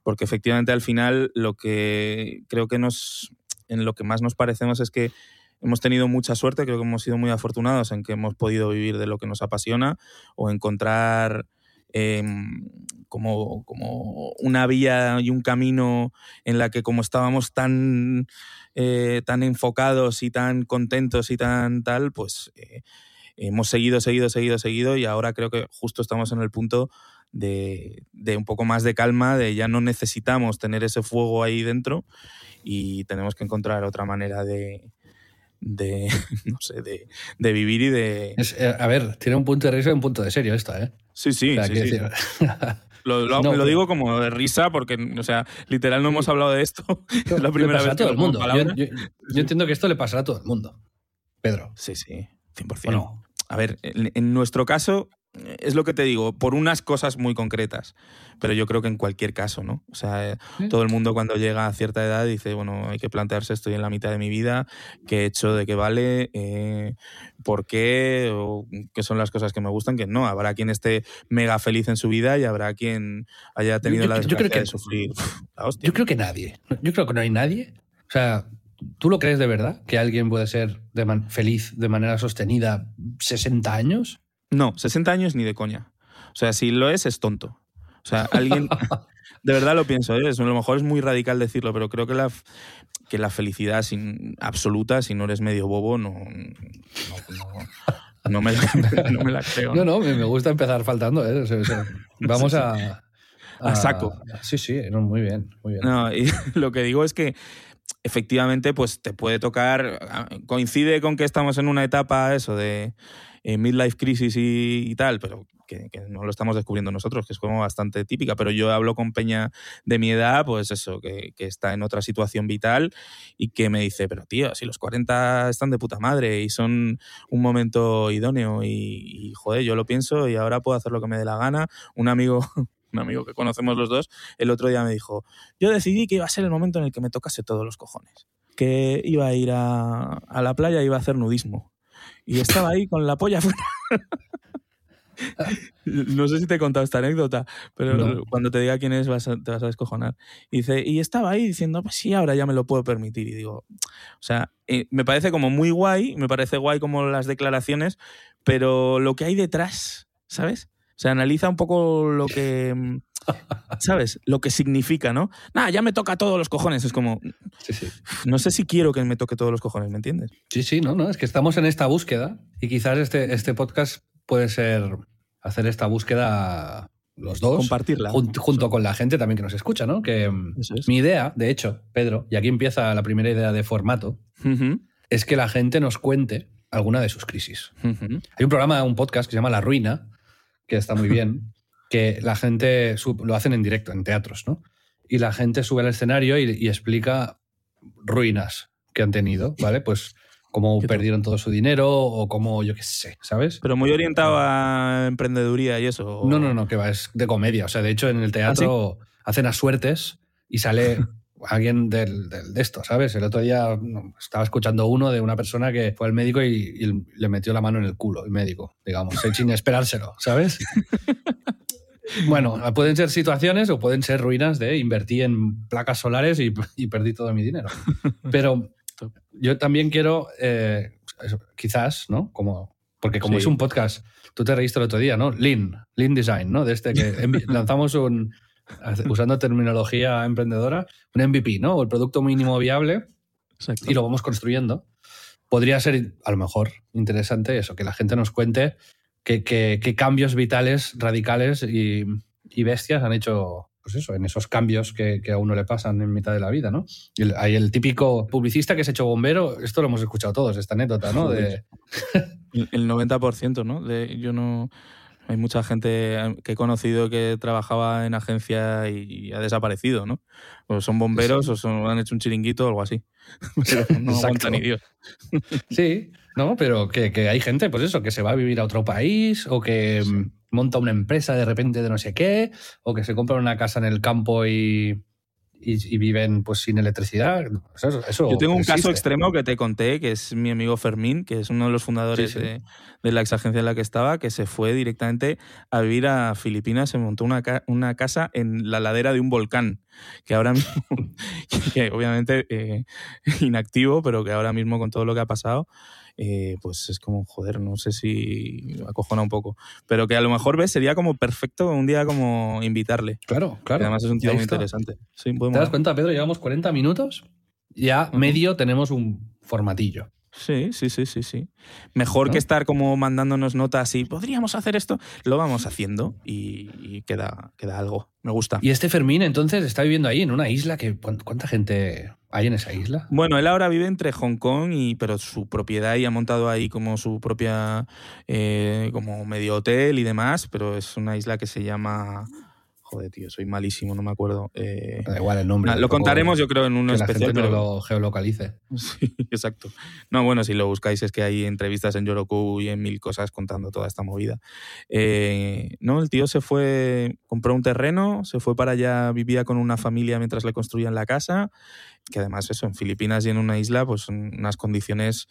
Speaker 2: porque efectivamente al final lo que creo que nos en lo que más nos parecemos es que hemos tenido mucha suerte, creo que hemos sido muy afortunados en que hemos podido vivir de lo que nos apasiona o encontrar em, como, como, una vía y un camino en la que como estábamos tan, eh, tan enfocados y tan contentos y tan tal, pues eh, hemos seguido, seguido, seguido, seguido y ahora creo que justo estamos en el punto de, de, un poco más de calma, de ya no necesitamos tener ese fuego ahí dentro y tenemos que encontrar otra manera de, de, no sé, de, de vivir y de...
Speaker 1: Eh, a ver, tiene un punto de risa y un punto de serio esta, ¿eh?
Speaker 2: Sí, sí, sí. sí. Lo, lo, no, lo, digo como de risa porque, o sea, literal no hemos hablado de esto. es la primera vez
Speaker 1: a todo el mundo. Yo, yo, yo, entiendo que esto le pasará a todo el mundo. Pedro.
Speaker 2: Sí, sí, 100%. Bueno, a ver, en, en nuestro caso, es lo que te digo, por unas cosas muy concretas, pero yo creo que en cualquier caso, ¿no? O sea, ¿Sí? todo el mundo cuando llega a cierta edad dice, bueno, hay que plantearse, estoy en la mitad de mi vida, qué he hecho, de qué vale, eh, por qué, o qué son las cosas que me gustan, que no. Habrá quien esté mega feliz en su vida y habrá quien haya tenido yo, la desgracia yo creo que, de sufrir la hostia.
Speaker 1: Yo creo que nadie. Yo creo que no hay nadie. O sea, ¿tú lo crees de verdad? ¿Que alguien puede ser de feliz de manera sostenida 60 años?
Speaker 2: No, 60 años ni de coña. O sea, si lo es, es tonto. O sea, alguien. de verdad lo pienso, ¿eh? a lo mejor es muy radical decirlo, pero creo que la, que la felicidad sin, absoluta, si no eres medio bobo, no. no, no, no me, la, no me la creo.
Speaker 1: No, no, me gusta empezar faltando. ¿eh? O sea, o sea, vamos a,
Speaker 2: a, a. saco.
Speaker 1: Sí, sí, no, muy bien, muy bien.
Speaker 2: No, y lo que digo es que efectivamente, pues te puede tocar. Coincide con que estamos en una etapa, eso, de eh, midlife crisis y, tal, pero que, no lo estamos descubriendo nosotros, que es como bastante típica, pero yo hablo con Peña de mi edad, pues eso, que, que, está en otra situación vital y que me dice, pero tío, si los 40 están de puta madre y son un momento idóneo y, y yo lo pienso y ahora puedo hacer lo que me dé la gana. Un amigo un amigo que conocemos los dos, el otro día me dijo, yo decidí que iba a ser el momento en el que me tocase todos los cojones, que iba a ir a, a la playa y iba a hacer nudismo y estaba ahí con la polla fuera. no sé si te he contado esta anécdota, pero no. cuando te diga quién es vas a, te vas a descojonar. Y, dice, y estaba ahí diciendo, pues sí, ahora ya me lo puedo permitir. Y digo, o sea, eh, me parece como muy guay, me parece guay como las declaraciones, pero lo que hay detrás, ¿sabes? O sea, analiza un poco lo que... ¿Sabes? Lo que significa, ¿no? Nada, ya me toca todos los cojones. Es como.
Speaker 1: Sí, sí.
Speaker 2: No sé si quiero que me toque todos los cojones, ¿me entiendes?
Speaker 1: Sí, sí, no, no. Es que estamos en esta búsqueda y quizás este, este podcast puede ser hacer esta búsqueda los dos.
Speaker 2: Compartirla.
Speaker 1: Junto, junto con la gente también que nos escucha, ¿no? Que es. mi idea, de hecho, Pedro, y aquí empieza la primera idea de formato, uh -huh. es que la gente nos cuente alguna de sus crisis. Uh -huh. Hay un programa, un podcast que se llama La Ruina, que está muy bien que la gente sub, lo hacen en directo, en teatros, ¿no? Y la gente sube al escenario y, y explica ruinas que han tenido, ¿vale? Pues cómo perdieron todo su dinero o cómo, yo qué sé, ¿sabes?
Speaker 2: Pero muy orientado a emprendeduría y eso.
Speaker 1: ¿o? No, no, no, que va, es de comedia. O sea, de hecho, en el teatro ¿Ah, sí? hacen a suertes y sale alguien del, del, de esto, ¿sabes? El otro día estaba escuchando uno de una persona que fue al médico y, y, le metió la mano en el culo, el médico, digamos, sin esperárselo, ¿sabes? Bueno, pueden ser situaciones o pueden ser ruinas de invertí en placas solares y, y perdí todo mi dinero. Pero yo también quiero, eh, quizás, ¿no? Como, porque como sí. es un podcast, tú te reíste el otro día, ¿no? Lean, Lean Design, ¿no? De este que lanzamos un, usando terminología emprendedora, un MVP, ¿no? O el producto mínimo viable Exacto. y lo vamos construyendo. Podría ser, a lo mejor, interesante eso, que la gente nos cuente qué, qué, qué cambios vitales, radicales y, y, bestias han hecho, pues eso, en esos cambios que, que, a uno le pasan en mitad de la vida, ¿no? Y el, hay el típico publicista que se ha hecho bombero, esto lo hemos escuchado todos, esta anécdota, ¿no? De...
Speaker 2: el 90%, ¿no? De, yo no... Hay mucha gente que he conocido que trabajaba en agencia y ha desaparecido, ¿no? O son bomberos sí. o son, han hecho un chiringuito o algo así. Pero no aguanta ni Dios.
Speaker 1: Sí, ¿no? Pero que, que hay gente, pues eso, que se va a vivir a otro país o que mm, monta una empresa de repente de no sé qué, o que se compra una casa en el campo y, y, y viven pues sin electricidad. Eso, eso
Speaker 2: Yo tengo un caso extremo que te conté, que es mi amigo Fermín, que es uno de los fundadores
Speaker 1: Sí, sí.
Speaker 2: De, de la exagencia en la que estaba, que se fue directamente a vivir a Filipinas, se montó una, ca- una casa en la ladera de un volcán, que ahora mismo, que obviamente eh, inactivo, pero que ahora mismo con todo lo que ha pasado, eh, pues es como, joder, no sé si acojona un poco, pero que a lo mejor ves, sería como perfecto un día como invitarle.
Speaker 1: Claro,
Speaker 2: que
Speaker 1: claro.
Speaker 2: además es un tío muy interesante. Sí,
Speaker 1: ¿Te das cuenta, Pedro? Llevamos 40 minutos. Ya medio tenemos un formatillo.
Speaker 2: Sí, sí, sí, sí, sí. Mejor
Speaker 1: ¿No?
Speaker 2: que estar como mandándonos notas y podríamos hacer esto, lo vamos haciendo y, y queda, queda algo. Me gusta.
Speaker 1: Y este Fermín, entonces, está viviendo ahí en una isla que ¿cuán- ¿cuánta gente hay en esa isla?
Speaker 2: Bueno, él ahora vive entre Hong Kong y pero su propiedad y ha montado ahí como su propia eh, como medio hotel y demás, pero es una isla que se llama joder, tío, soy malísimo, no me acuerdo. Eh,
Speaker 1: Da igual el nombre.
Speaker 2: nah, lo contaremos yo creo en un
Speaker 1: que la
Speaker 2: especial,
Speaker 1: gente no
Speaker 2: pero
Speaker 1: lo geolocalice.
Speaker 2: Sí, exacto. No, bueno, si lo buscáis es que hay entrevistas en Yoroku y en mil cosas contando toda esta movida. Eh, no, el tío se fue, compró un terreno, se fue para allá, vivía con una familia mientras le construían la casa, que además eso, en Filipinas y en una isla, pues son unas condiciones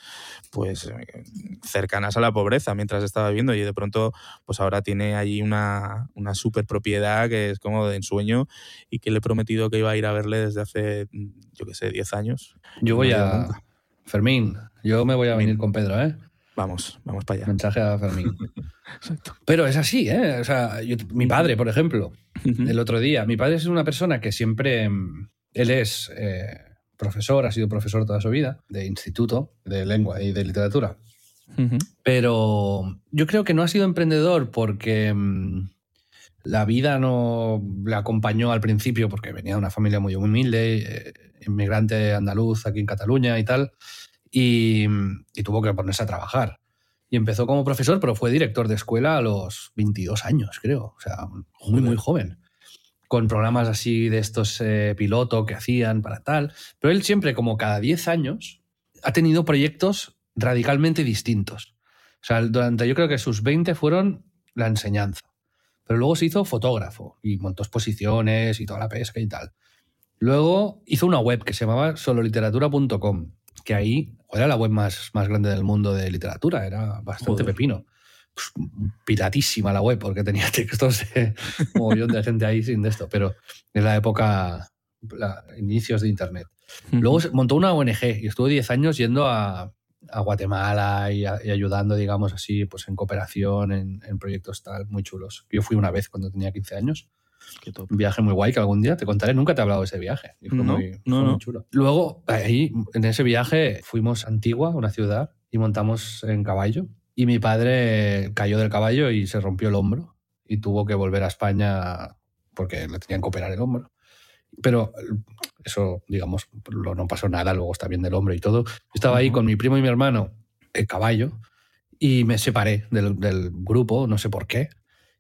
Speaker 2: pues eh, cercanas a la pobreza mientras estaba viviendo y de pronto pues ahora tiene allí una, una super propiedad que es como de ensueño y que le he prometido que iba a ir a verle desde hace, yo qué sé, 10 años.
Speaker 1: Yo voy
Speaker 2: No
Speaker 1: a. Fermín, yo me voy a venir con Pedro, ¿eh?
Speaker 2: Vamos, vamos para allá.
Speaker 1: Mensaje a Fermín.
Speaker 2: Exacto.
Speaker 1: Pero es así, ¿eh? O sea, yo- mi padre, por ejemplo, el otro día, mi padre es una persona que siempre. Mm, Él es eh, profesor, ha sido profesor toda su vida, de instituto, de lengua y de literatura. Pero yo creo que no ha sido emprendedor porque mm, la vida no le acompañó al principio, porque venía de una familia muy humilde, eh, inmigrante andaluz aquí en Cataluña y tal, y, y tuvo que ponerse a trabajar. Y empezó como profesor, pero fue director de escuela a los 22 años, creo. O sea, muy, muy joven. Con programas así de estos eh, piloto que hacían para tal. Pero él siempre, como cada 10 años, ha tenido proyectos radicalmente distintos. O sea, durante yo creo que sus 20 fueron la enseñanza. Pero luego se hizo fotógrafo y montó exposiciones y toda la pesca y tal. Luego hizo una web que se llamaba sololiteratura.com, que ahí era la web más, más grande del mundo de literatura, era bastante
Speaker 2: Joder.
Speaker 1: pepino. Pues, piratísima la web porque tenía textos de un montón de gente ahí sin de esto, pero en la época, la- inicios de Internet. Luego montó una ONG y estuvo 10 años yendo a, a Guatemala y, a- y ayudando, digamos así, pues en cooperación, en, en proyectos tal, muy chulos. Yo fui una vez cuando tenía 15 años.
Speaker 2: Qué top.
Speaker 1: Un viaje muy guay que algún día te contaré. Nunca te he hablado de ese viaje. Y fue
Speaker 2: No,
Speaker 1: muy,
Speaker 2: no,
Speaker 1: fue muy
Speaker 2: no.
Speaker 1: chulo. Luego, ahí, en ese viaje, fuimos a Antigua, una ciudad, y montamos en caballo. Y mi padre cayó del caballo y se rompió el hombro. Y tuvo que volver a España porque le tenían que operar el hombro. Pero eso, digamos, no pasó nada, luego está bien del hombro y todo. Yo estaba ahí con mi primo y mi hermano en caballo y me separé del, del grupo, no sé por qué.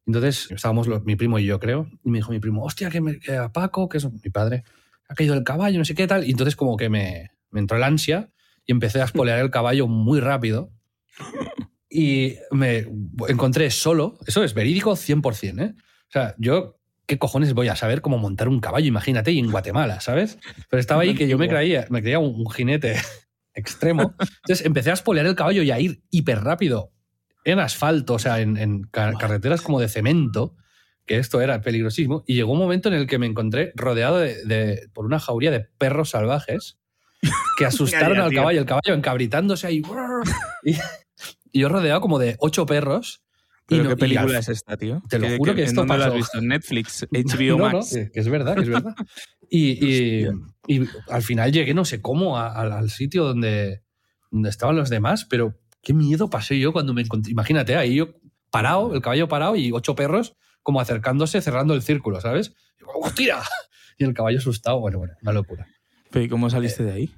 Speaker 1: Entonces estábamos los- mi primo y yo, creo, y me dijo mi primo, hostia, que, me, que a Paco, que es mi padre, ha caído el caballo, no sé qué tal. Y entonces como que me, me entró el ansia y empecé a espolear el caballo muy rápido. Y me encontré solo, eso es verídico 100%, ¿eh? O sea, yo, ¿qué cojones voy a saber cómo montar un caballo? Imagínate, y en Guatemala, ¿sabes? Pero estaba ahí que yo me creía, me creía un, un jinete extremo. Entonces empecé a espolear el caballo y a ir hiper rápido en asfalto, o sea, en, en ca- carreteras como de cemento, que esto era peligrosísimo. Y llegó un momento en el que me encontré rodeado de, de- por una jauría de perros salvajes que asustaron al caballo, el caballo encabritándose ahí. Y, y yo rodeado como de ocho perros. y
Speaker 2: ¿Pero
Speaker 1: no-
Speaker 2: qué
Speaker 1: y
Speaker 2: película
Speaker 1: al-
Speaker 2: es esta, tío?
Speaker 1: Te lo
Speaker 2: ¿Qué-
Speaker 1: juro
Speaker 2: qué-
Speaker 1: que
Speaker 2: ¿en
Speaker 1: esto pasó.
Speaker 2: has visto? ¿Netflix? ¿HBO
Speaker 1: No, no,
Speaker 2: Max?
Speaker 1: que es verdad, que es verdad. Y, y- y al final llegué, no sé cómo, a- al, al sitio donde, donde estaban los demás, pero qué miedo pasé yo cuando me encontré. Imagínate, ahí yo parado, el caballo parado y ocho perros como acercándose, cerrando el círculo, ¿sabes? Y, ¡Oh, tira! Y el caballo asustado, bueno, bueno, una locura.
Speaker 2: ¿Pero ¿y cómo saliste de ahí?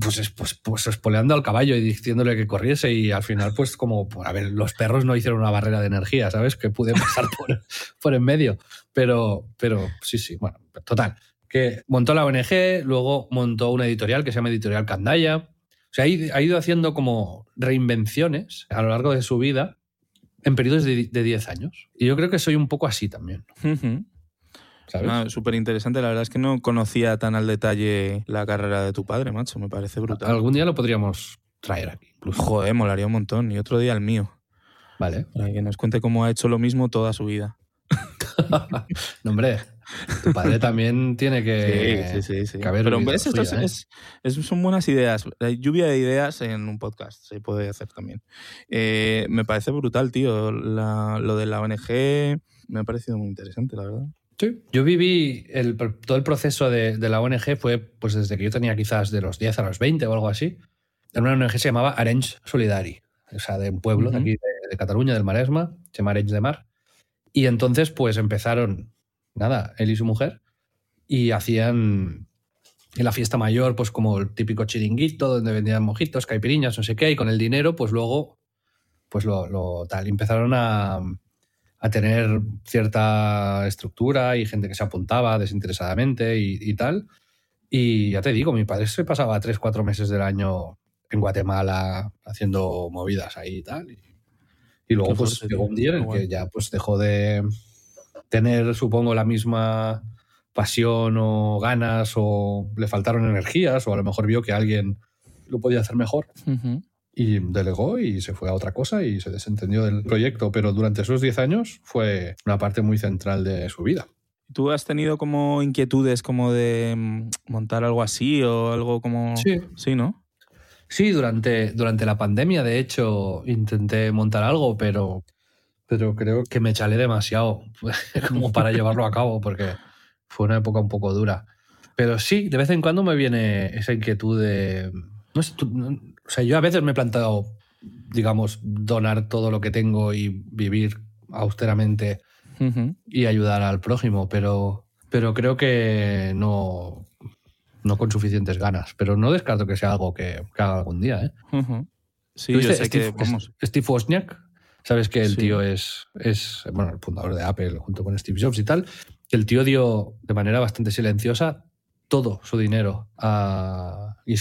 Speaker 1: Pues, es- pues, pues espoleando al caballo y diciéndole que corriese y al final pues como, a ver, los perros no hicieron una barrera de energía, ¿sabes? Que pude pasar por, por en medio. Pero, pero sí, sí, bueno, total. Que montó la ONG, luego montó una editorial que se llama Editorial Candaya. O sea, ha ido- ha ido haciendo como reinvenciones a lo largo de su vida en periodos de, de 10 años. Y yo creo que soy un poco así también. ¿sabes?
Speaker 2: Ah, Súper interesante. La verdad es que no conocía tan al detalle la carrera de tu padre, macho. Me parece brutal.
Speaker 1: Algún día lo podríamos traer aquí, incluso.
Speaker 2: Joder, molaría un montón. Y otro día el mío.
Speaker 1: Vale.
Speaker 2: Para que nos cuente cómo ha hecho lo mismo toda su vida.
Speaker 1: No, hombre, tu padre también tiene que,
Speaker 2: sí, sí, sí. Pero ves,
Speaker 1: la ¿eh?
Speaker 2: es, es- son buenas ideas. Hay lluvia de ideas en un podcast, se puede hacer también. Eh, me parece brutal, tío. La- lo de la ONG me ha parecido muy interesante, la verdad.
Speaker 1: Sí. Yo viví el, todo el proceso de, de la ONG fue pues desde que yo tenía quizás de los 10 a los 20 o algo así. En una ONG se llamaba Arenys Solidari, o sea, de un pueblo de aquí de, de Cataluña, del Maresma, se llama Arenys de Mar. Y entonces pues empezaron, nada, él y su mujer, y hacían en la fiesta mayor pues como el típico chiringuito donde vendían mojitos, caipiriñas, no sé qué, y con el dinero pues luego pues lo, lo tal. Y empezaron a, a tener cierta estructura y gente que se apuntaba desinteresadamente y, y tal. Y ya te digo, mi padre se pasaba tres, cuatro meses del año en Guatemala haciendo movidas ahí y tal. Y, y luego pues llegó un día en el que ya pues dejó de tener, supongo, la misma pasión o ganas o le faltaron energías o a lo mejor vio que alguien lo podía hacer mejor y delegó y se fue a otra cosa y se desentendió del proyecto, pero durante esos 10 años fue una parte muy central de su vida.
Speaker 2: ¿Tú has tenido como inquietudes como de mm, montar algo así o algo como...
Speaker 1: Sí.
Speaker 2: Sí, ¿no?
Speaker 1: Sí, durante, durante la pandemia, de hecho, intenté montar algo, pero, pero creo que me chalé demasiado como para llevarlo a cabo, porque fue una época un poco dura. Pero sí, de vez en cuando me viene esa inquietud de... No sé, tú- o sea, yo a veces me he planteado, digamos, donar todo lo que tengo y vivir austeramente y ayudar al prójimo, pero, pero creo que no, no con suficientes ganas. Pero no descarto que sea algo que, que haga algún día. ¿eh?
Speaker 2: Ujú. Sí,
Speaker 1: ¿Tú
Speaker 2: yo sé que,
Speaker 1: Steve,
Speaker 2: vamos,
Speaker 1: Steve Wozniak, sabes que el
Speaker 2: Sí.
Speaker 1: tío es, es bueno, el fundador de Apple junto con Steve Jobs y tal. que El tío dio de manera bastante silenciosa todo su dinero a- y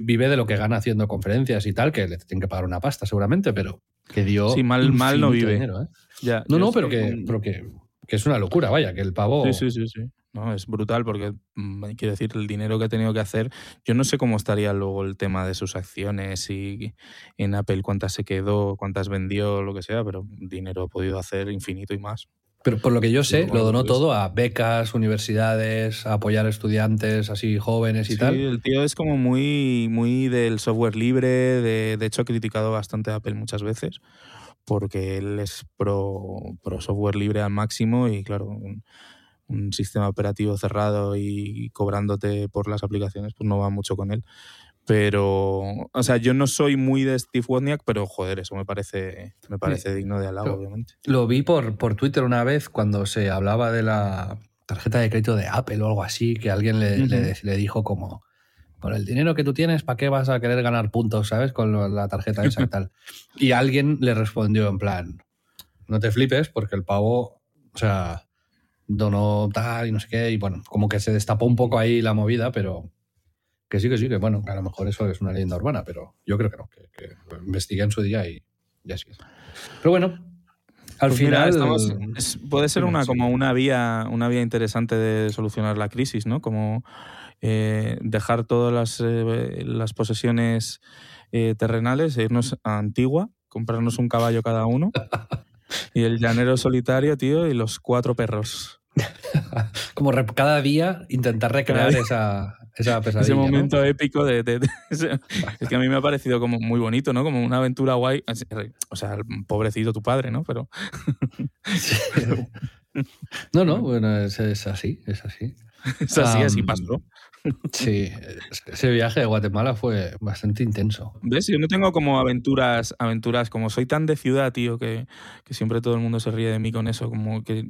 Speaker 1: vive de lo que gana haciendo conferencias y tal, que le tienen que pagar una pasta seguramente, pero que dio
Speaker 2: Sí, mal- mal no vive.
Speaker 1: dinero, ¿eh?
Speaker 2: ya,
Speaker 1: No, no, pero que, pero que, que es una locura, vaya, que el pavo...
Speaker 2: Sí, sí, sí, sí. No, es brutal porque, mm, quiero decir, el dinero que ha tenido que hacer, yo no sé cómo estaría luego el tema de sus acciones y en Apple cuántas se quedó, cuántas vendió, lo que sea, pero dinero ha podido hacer infinito y más.
Speaker 1: Pero por lo que yo sé,
Speaker 2: Sí,
Speaker 1: lo donó
Speaker 2: pues-
Speaker 1: todo a becas, universidades, a apoyar estudiantes así jóvenes y
Speaker 2: Sí,
Speaker 1: tal.
Speaker 2: el tío es como muy, muy del software libre, de, de hecho ha criticado bastante a Apple muchas veces porque él es pro, pro software libre al máximo y claro, un, un sistema operativo cerrado y cobrándote por las aplicaciones, pues no va mucho con él. Pero, o sea, yo no soy muy de Steve Wozniak, pero joder, eso me parece, me parece digno de halago, obviamente.
Speaker 1: Lo vi por, por Twitter una vez cuando se hablaba de la tarjeta de crédito de Apple o algo así, que alguien le, le- le dijo como, por el dinero que tú tienes, ¿para qué vas a querer ganar puntos, sabes? Con lo- la tarjeta esa y tal. Y alguien le respondió en plan, no te flipes porque el pavo, o sea, donó tal y no sé qué, y bueno, como que se destapó un poco ahí la movida, pero que sí, que sí, que bueno, a lo mejor eso es una leyenda urbana, pero yo creo que no, que, que investigué en su día y ya sí. Pero bueno, al
Speaker 2: Pues mira,
Speaker 1: final...
Speaker 2: estamos- es- puede ser una como una vía, una vía interesante de solucionar la crisis, ¿no? Como eh, dejar todas las, eh, las posesiones eh, terrenales e irnos a Antigua, comprarnos un caballo cada uno y el llanero solitario, tío, y los cuatro perros.
Speaker 1: Como cada día intentar recrear esa, esa pesadilla.
Speaker 2: Ese
Speaker 1: ¿no?
Speaker 2: momento épico de, de- de- ese- es que a mí me ha parecido como muy bonito, ¿no? Como una aventura guay. O sea, pobrecito tu padre, ¿no? Pero
Speaker 1: No, no, bueno, es, es así, es así.
Speaker 2: es así, así
Speaker 1: Am,
Speaker 2: pasó.
Speaker 1: Sí, ese viaje de Guatemala fue bastante intenso.
Speaker 2: ¿Ves? Yo no tengo como aventuras, aventuras, como soy tan de ciudad, tío, que, que siempre todo el mundo se ríe de mí con eso, como que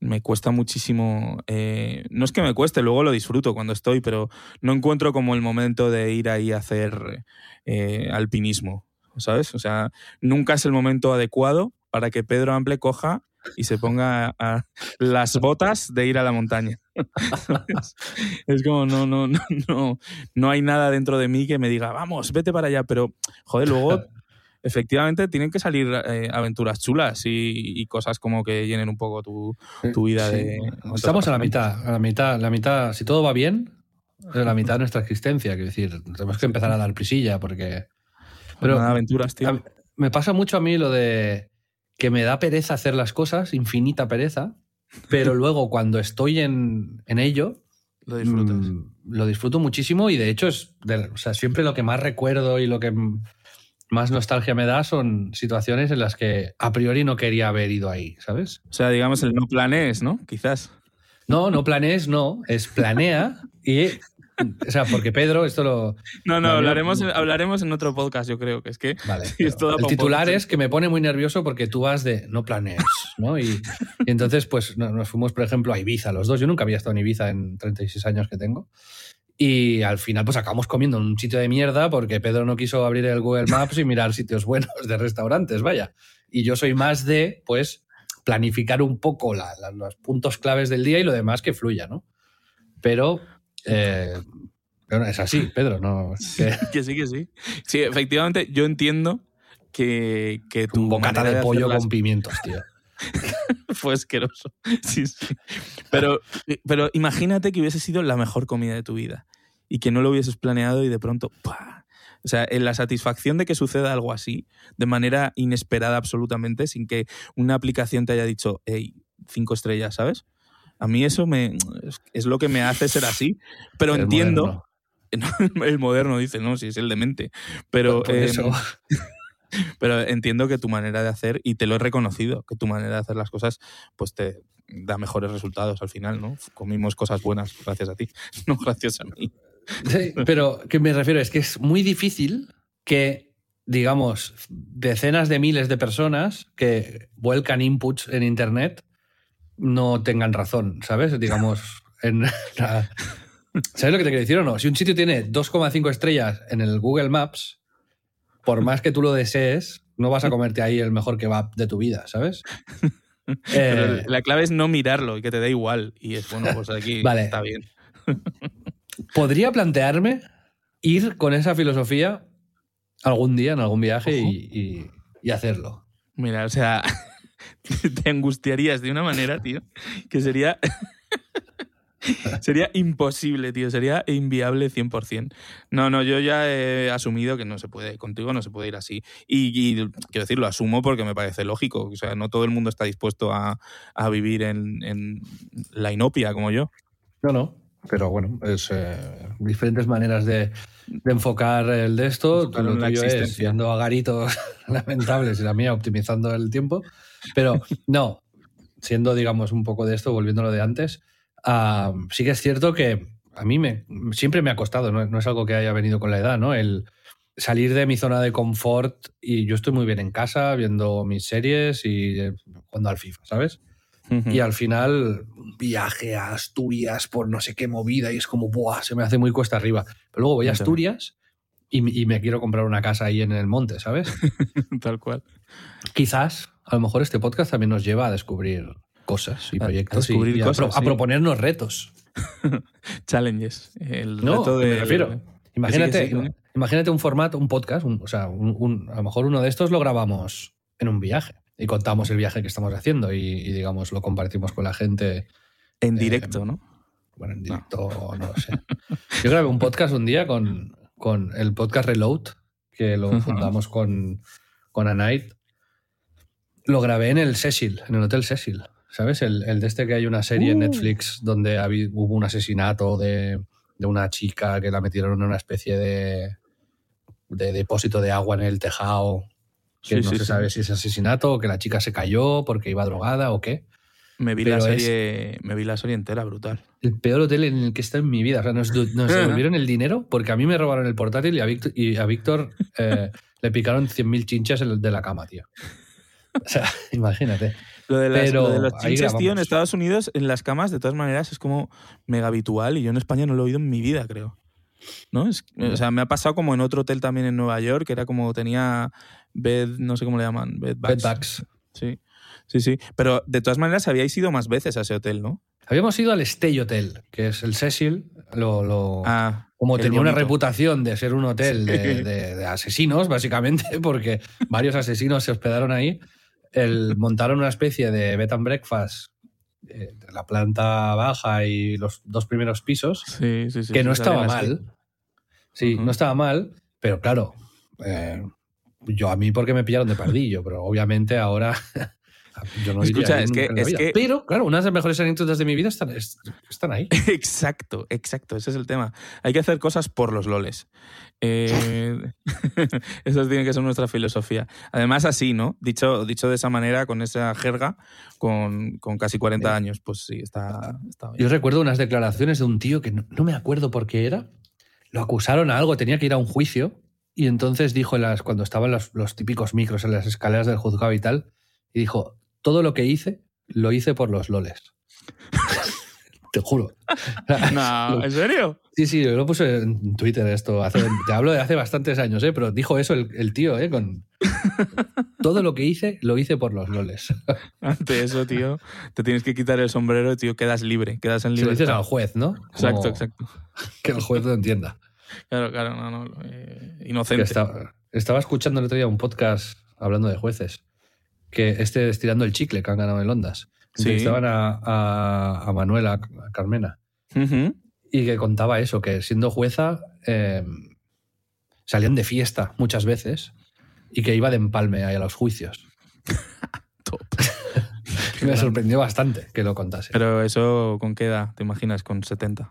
Speaker 2: me cuesta muchísimo. eh, no es que me cueste, luego lo disfruto cuando estoy, pero no encuentro como el momento de ir ahí a hacer eh, alpinismo, ¿sabes? O sea, nunca es el momento adecuado para que Pedro Ample coja y se ponga a las botas de ir a la montaña. es como, no, no, no, no, no hay nada dentro de mí que me diga, vamos, vete para allá, pero, joder, luego efectivamente tienen que salir eh, aventuras chulas y, cosas como que llenen un poco tu, vida de...
Speaker 1: Estamos a la mitad, a la mitad, la mitad, si todo va bien, es la mitad de nuestra existencia, quiero decir, tenemos que empezar a dar prisilla porque...
Speaker 2: Pero aventuras, tío.
Speaker 1: Me pasa mucho a mí lo de que me da pereza hacer las cosas, infinita pereza, pero luego cuando estoy en, ello,
Speaker 2: lo disfrutas.
Speaker 1: Mm, lo disfruto muchísimo y de hecho es o sea, siempre lo que más recuerdo y lo que más nostalgia me da son situaciones en las que a priori no quería haber ido ahí, ¿sabes?
Speaker 2: O sea, digamos el no planees, ¿no? Quizás.
Speaker 1: No, no planees, no, es planea y o sea, porque Pedro, esto lo.
Speaker 2: No, no, hablaremos, hablaremos en otro podcast, yo creo que es que.
Speaker 1: Vale. el titular es que me pone muy nervioso porque tú vas de no planees, ¿no? Y, entonces, pues nos fuimos, por ejemplo, a Ibiza, los dos. Yo nunca había estado en Ibiza en 36 años que tengo. Y al final, pues acabamos comiendo en un sitio de mierda porque Pedro no quiso abrir el Google Maps y mirar sitios buenos de restaurantes, vaya. Y yo soy más de, pues, planificar un poco los puntos claves del día y lo demás que fluya, ¿no? Pero eh, es así, Pedro, ¿no?
Speaker 2: Que... sí, que sí. Sí, efectivamente, yo entiendo que, que tu
Speaker 1: Un bocata de, pollo con pimientos, tío.
Speaker 2: Fue asqueroso. Sí, sí. Pero, pero imagínate que hubiese sido la mejor comida de tu vida y que no lo hubieses planeado y de pronto. O sea, en la satisfacción de que suceda algo así, de manera inesperada absolutamente, sin que una aplicación te haya dicho, hey, cinco estrellas, ¿sabes? A mí eso me, es lo que me hace ser así. Pero entiendo. el moderno dice, no, si es el demente. Pero. Em, pero entiendo que tu manera de hacer, y te lo he reconocido, que tu manera de hacer las cosas, pues te da mejores resultados al final, ¿no? Comimos cosas buenas gracias a ti, no gracias a mí.
Speaker 1: Sí, pero que me refiero es que es muy difícil que, digamos, decenas de miles de personas que vuelcan inputs en Internet no tengan razón, ¿sabes? Digamos, en ¿Sabes lo que te quiero decir o no? Si un sitio tiene 2,5 estrellas en el Google Maps, por más que tú lo desees, no vas a comerte ahí el mejor kebab de tu vida, ¿sabes?
Speaker 2: Eh, la clave es no mirarlo y que te dé igual. Y es bueno, pues aquí está bien.
Speaker 1: Podría plantearme ir con esa filosofía algún día en algún viaje y, y hacerlo.
Speaker 2: Mira, o sea, te angustiarías de una manera, tío, que sería... sería imposible, tío. Sería inviable 100%. No, no, yo ya he asumido que no se puede, contigo no se puede ir así. Y, quiero decir, lo asumo porque me parece lógico. O sea, no todo el mundo está dispuesto a, vivir en, la inopia como yo.
Speaker 1: No, no. Pero bueno, es eh, diferentes maneras de, enfocar el de esto. Lo tuyo es siendo a garitos lamentables y la mía optimizando el tiempo. Pero no, siendo, digamos, un poco de esto, volviendo a lo de antes, ah, sí que es cierto que a mí me, siempre me ha costado, ¿no? es algo que haya venido con la edad, ¿no? El salir de mi zona de confort y yo estoy muy bien en casa viendo mis series y eh, jugando al FIFA, ¿sabes? Y al final, viaje a Asturias por no sé qué movida y es como, ¡buah! Se me hace muy cuesta arriba. Pero luego voy a Asturias y, y me quiero comprar una casa ahí en el monte, ¿sabes?
Speaker 2: Tal cual.
Speaker 1: Quizás a lo mejor este podcast también nos lleva a descubrir cosas y proyectos
Speaker 2: y,
Speaker 1: a, proponernos retos.
Speaker 2: Challenges. El
Speaker 1: no, reto de, me refiero. Imagínate, imagínate un formato, un podcast, o sea, un, a lo mejor uno de estos lo grabamos en un viaje y contamos el viaje que estamos haciendo y, digamos, lo compartimos con la gente.
Speaker 2: En eh, directo, ¿no?
Speaker 1: Bueno, en directo no. lo sé. Yo grabé un podcast un día con, con el podcast Reload, que lo fundamos con, con Anite lo grabé en el Cecil, en el Hotel Cecil. ¿Sabes? El, de este que hay una serie en uh. Netflix donde hubo un asesinato de, una chica que la metieron en una especie de, de depósito de agua en el tejado. Que no se sabe si es asesinato o que la chica se cayó porque iba drogada o qué.
Speaker 2: Me vi, la serie, me vi la serie entera, brutal.
Speaker 1: El peor hotel en el que está en mi vida. O sea, nos, devolvieron el dinero porque a mí me robaron el portátil y a Víctor, y a Víctor eh, le picaron 100.000 chinchas de la cama, tío. O sea, imagínate.
Speaker 2: Lo de, las, lo de los chinches, tío, en Estados Unidos, en las camas, de todas maneras, es como mega habitual y yo en España no lo he oído en mi vida, creo. ¿No? Es, o sea, me ha pasado como en otro hotel también en Nueva York, que era como tenía bed, no sé cómo le llaman, bed
Speaker 1: bags.
Speaker 2: Sí. Sí, sí. Pero de todas maneras habíais ido más veces a ese hotel, ¿no?
Speaker 1: Habíamos ido al Stay Hotel, que es el Cecil. Lo, lo-
Speaker 2: Ah,
Speaker 1: como tenía una
Speaker 2: bonito.
Speaker 1: reputación de ser un hotel de, de- de asesinos, básicamente, porque varios asesinos se hospedaron ahí, el, montaron una especie de bed and breakfast eh, de la planta baja y los dos primeros pisos,
Speaker 2: Sí, sí, sí.
Speaker 1: que no estaba mal. Sí, no estaba mal, pero claro, eh, yo a mí porque me pillaron de pardillo, pero obviamente ahora yo no
Speaker 2: Escucha, es que- es que-
Speaker 1: Pero claro, una de las mejores anécdotas de mi vida están, es- están ahí.
Speaker 2: Exacto, exacto, ese es el tema. Hay que hacer cosas por los loles. Eh, esa tiene que ser nuestra filosofía. Además, así, ¿no? Dicho, dicho de esa manera, con esa jerga, con, con casi 40 años, pues sí, está, está bien.
Speaker 1: Yo recuerdo unas declaraciones de un tío que no, no me acuerdo por qué era. Lo acusaron a algo, tenía que ir a un juicio. Y entonces dijo, en las, cuando estaban los, los típicos micros en las escaleras del juzgado y tal, y dijo, todo lo que hice, lo hice por los loles. Te juro.
Speaker 2: No, ¿En serio?
Speaker 1: Sí, sí, yo lo puse en Twitter esto. hace- te hablo de hace bastantes años, ¿eh? pero dijo eso el, el tío, ¿eh? Con, todo lo que hice, lo hice por los loles.
Speaker 2: Ante eso, tío, te tienes que quitar el sombrero, tío, quedas libre, quedas en
Speaker 1: Se lo dices
Speaker 2: libertad.
Speaker 1: al juez, ¿no?
Speaker 2: Exacto,
Speaker 1: Como
Speaker 2: exacto.
Speaker 1: Que el juez lo entienda.
Speaker 2: Claro, claro, no, no. eh, inocente.
Speaker 1: estaba, estaba escuchando el otro día un podcast hablando de jueces, que este estirando el chicle que han ganado en Ondas.
Speaker 2: Sí.
Speaker 1: Entrevistaban a, a, a Manuela a Carmena y que contaba eso, que siendo jueza eh, salían de fiesta muchas veces y que iba de empalme ahí a los juicios.
Speaker 2: Top.
Speaker 1: Me sorprendió bastante que lo contase.
Speaker 2: Pero eso, ¿con qué edad? ¿Te imaginas? Con 70.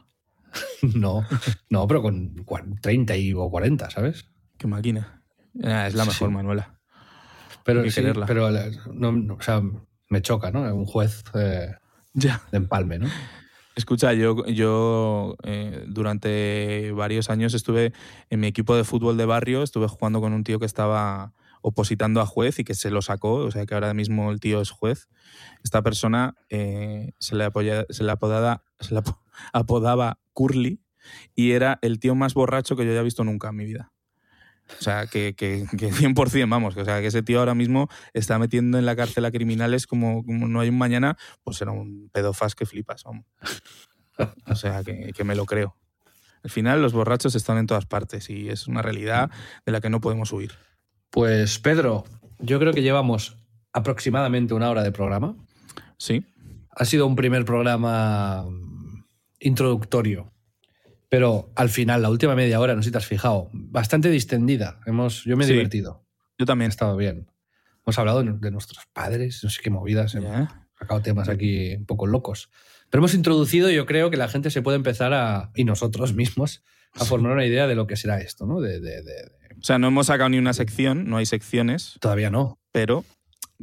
Speaker 1: no, no, pero con cua- 30 y, o 40, ¿sabes?
Speaker 2: Qué máquina. Ah, es la mejor,
Speaker 1: sí.
Speaker 2: Manuela.
Speaker 1: Pero,
Speaker 2: que
Speaker 1: sí,
Speaker 2: quererla.
Speaker 1: pero no, no, o sea, me choca, ¿no? Un juez eh,
Speaker 2: Ya.
Speaker 1: de empalme, ¿no?
Speaker 2: Escucha, yo, yo eh, durante varios años estuve en mi equipo de fútbol de barrio, estuve jugando con un tío que estaba opositando a juez y que se lo sacó, o sea que ahora mismo el tío es juez. Esta persona eh, se, le apoya- se le se le apo- apodaba Curly y era el tío más borracho que yo haya visto nunca en mi vida. O sea, que, que, que 100%, vamos, que, o sea, que ese tío ahora mismo está metiendo en la cárcel a criminales como, como no hay un mañana, pues era un pedofas que flipas, vamos. O sea, que, que me lo creo. Al final los borrachos están en todas partes y es una realidad de la que no podemos huir.
Speaker 1: Pues Pedro, yo creo que llevamos aproximadamente una hora de programa.
Speaker 2: Sí,
Speaker 1: Ha sido un primer programa mm, introductorio, pero al final, la última media hora, no sé si te has fijado, bastante distendida. Hemos, yo me he
Speaker 2: Sí.
Speaker 1: divertido,
Speaker 2: yo también.
Speaker 1: estado bien. Hemos hablado de nuestros padres, no sé qué movidas, hemos
Speaker 2: Ya.
Speaker 1: sacado temas aquí un poco locos. Pero hemos introducido, yo creo que la gente se puede empezar a, y nosotros mismos, a formar una idea de lo que será esto, ¿no? De, de- de- de-
Speaker 2: O sea, no hemos sacado ni una sección, no hay secciones,
Speaker 1: Todavía no.
Speaker 2: pero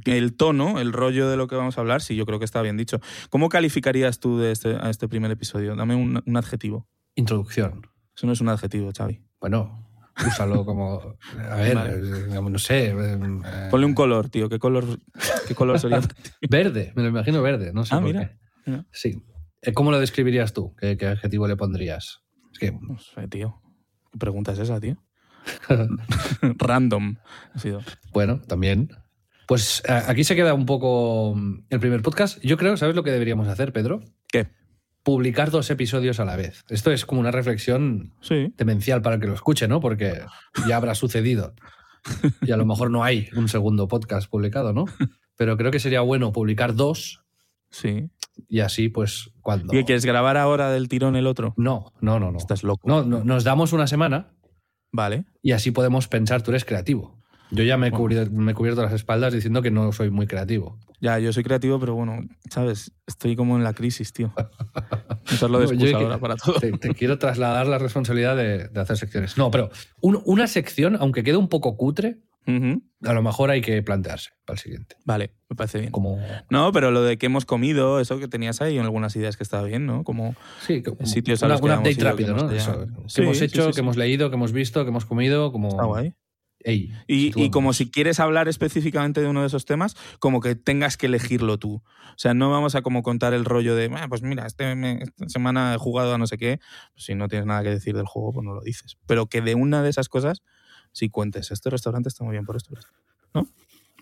Speaker 2: el tono, el rollo de lo que vamos a hablar, sí, yo creo que está bien dicho. ¿Cómo calificarías tú de este, a este primer episodio? Dame un, un adjetivo.
Speaker 1: Introducción.
Speaker 2: Eso no es un adjetivo, Xavi.
Speaker 1: Bueno, úsalo como. A ver,
Speaker 2: Vale.
Speaker 1: eh, no sé. eh,
Speaker 2: Ponle un color, tío. ¿Qué color, qué color sería?
Speaker 1: Verde, me lo imagino verde, no sé
Speaker 2: Ah,
Speaker 1: por
Speaker 2: mira,
Speaker 1: qué.
Speaker 2: mira.
Speaker 1: Sí. Eh, ¿Cómo lo describirías tú? ¿Qué, qué adjetivo le pondrías? Es que.
Speaker 2: No sé, tío. ¿Qué pregunta es esa, tío? Random. Ha sido.
Speaker 1: Bueno, también. Pues a- aquí se queda un poco mm, el primer podcast. Yo creo, ¿sabes lo que deberíamos hacer, Pedro?
Speaker 2: ¿Qué?
Speaker 1: Publicar dos episodios a la vez. Esto es como una reflexión
Speaker 2: Sí.
Speaker 1: demencial para el que lo escuche, ¿no? Porque ya habrá sucedido. Y a lo mejor no hay un segundo podcast publicado, ¿no? Pero creo que sería bueno publicar dos
Speaker 2: Sí.
Speaker 1: y así, pues, cuando.
Speaker 2: ¿Y quieres grabar ahora del tirón el otro?
Speaker 1: No, no, no, no.
Speaker 2: Estás loco.
Speaker 1: No, no, nos damos una semana
Speaker 2: Vale.
Speaker 1: y así podemos pensar, tú eres creativo. Yo ya me he, cubri- me he cubierto las espaldas diciendo que no soy muy creativo.
Speaker 2: Ya, yo soy creativo, pero bueno, ¿sabes? Estoy como en la crisis, tío. Usarlo de
Speaker 1: No,
Speaker 2: excusa
Speaker 1: que-
Speaker 2: ahora para todo.
Speaker 1: Te, te quiero trasladar la responsabilidad de, de hacer secciones. No, pero un- una sección, aunque quede un poco cutre, a lo mejor hay que plantearse para el siguiente.
Speaker 2: Vale, me parece bien.
Speaker 1: Como,
Speaker 2: No, pero lo de que hemos comido, eso que tenías ahí, algunas ideas que estaba bien, ¿no? Como
Speaker 1: sí, como
Speaker 2: sitios
Speaker 1: un update
Speaker 2: ido,
Speaker 1: rápido,
Speaker 2: que
Speaker 1: ¿no? Eso, que hemos hecho,
Speaker 2: sí,
Speaker 1: que hemos leído, que hemos visto, que hemos comido, como...
Speaker 2: está guay.
Speaker 1: Ey,
Speaker 2: Y, como si quieres hablar específicamente de uno de esos temas, como que tengas que elegirlo tú. O sea, no vamos a como contar el rollo de, "Ah, pues mira, este me- esta semana he jugado a no sé qué. Pues si no tienes nada que decir del juego, pues no lo dices. Pero que de una de esas cosas sí cuentes. Este restaurante está muy bien por esto. esto".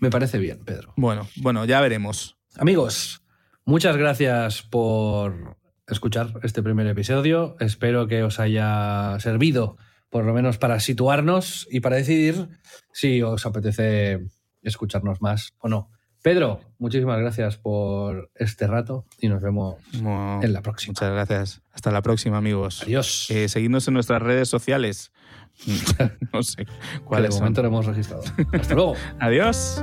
Speaker 1: Me parece bien, Pedro.
Speaker 2: Bueno, bueno, ya veremos.
Speaker 1: Amigos, muchas gracias por escuchar este primer episodio. Espero que os haya servido, por lo menos para situarnos y para decidir si os apetece escucharnos más o no. Pedro, muchísimas gracias por este rato y nos vemos
Speaker 2: Bueno,
Speaker 1: en la próxima.
Speaker 2: Muchas gracias. Hasta la próxima, amigos.
Speaker 1: Adiós.
Speaker 2: Eh, seguidnos en nuestras redes sociales. no sé
Speaker 1: que de
Speaker 2: cuáles son.
Speaker 1: momento no hemos registrado. Hasta luego.
Speaker 2: Adiós.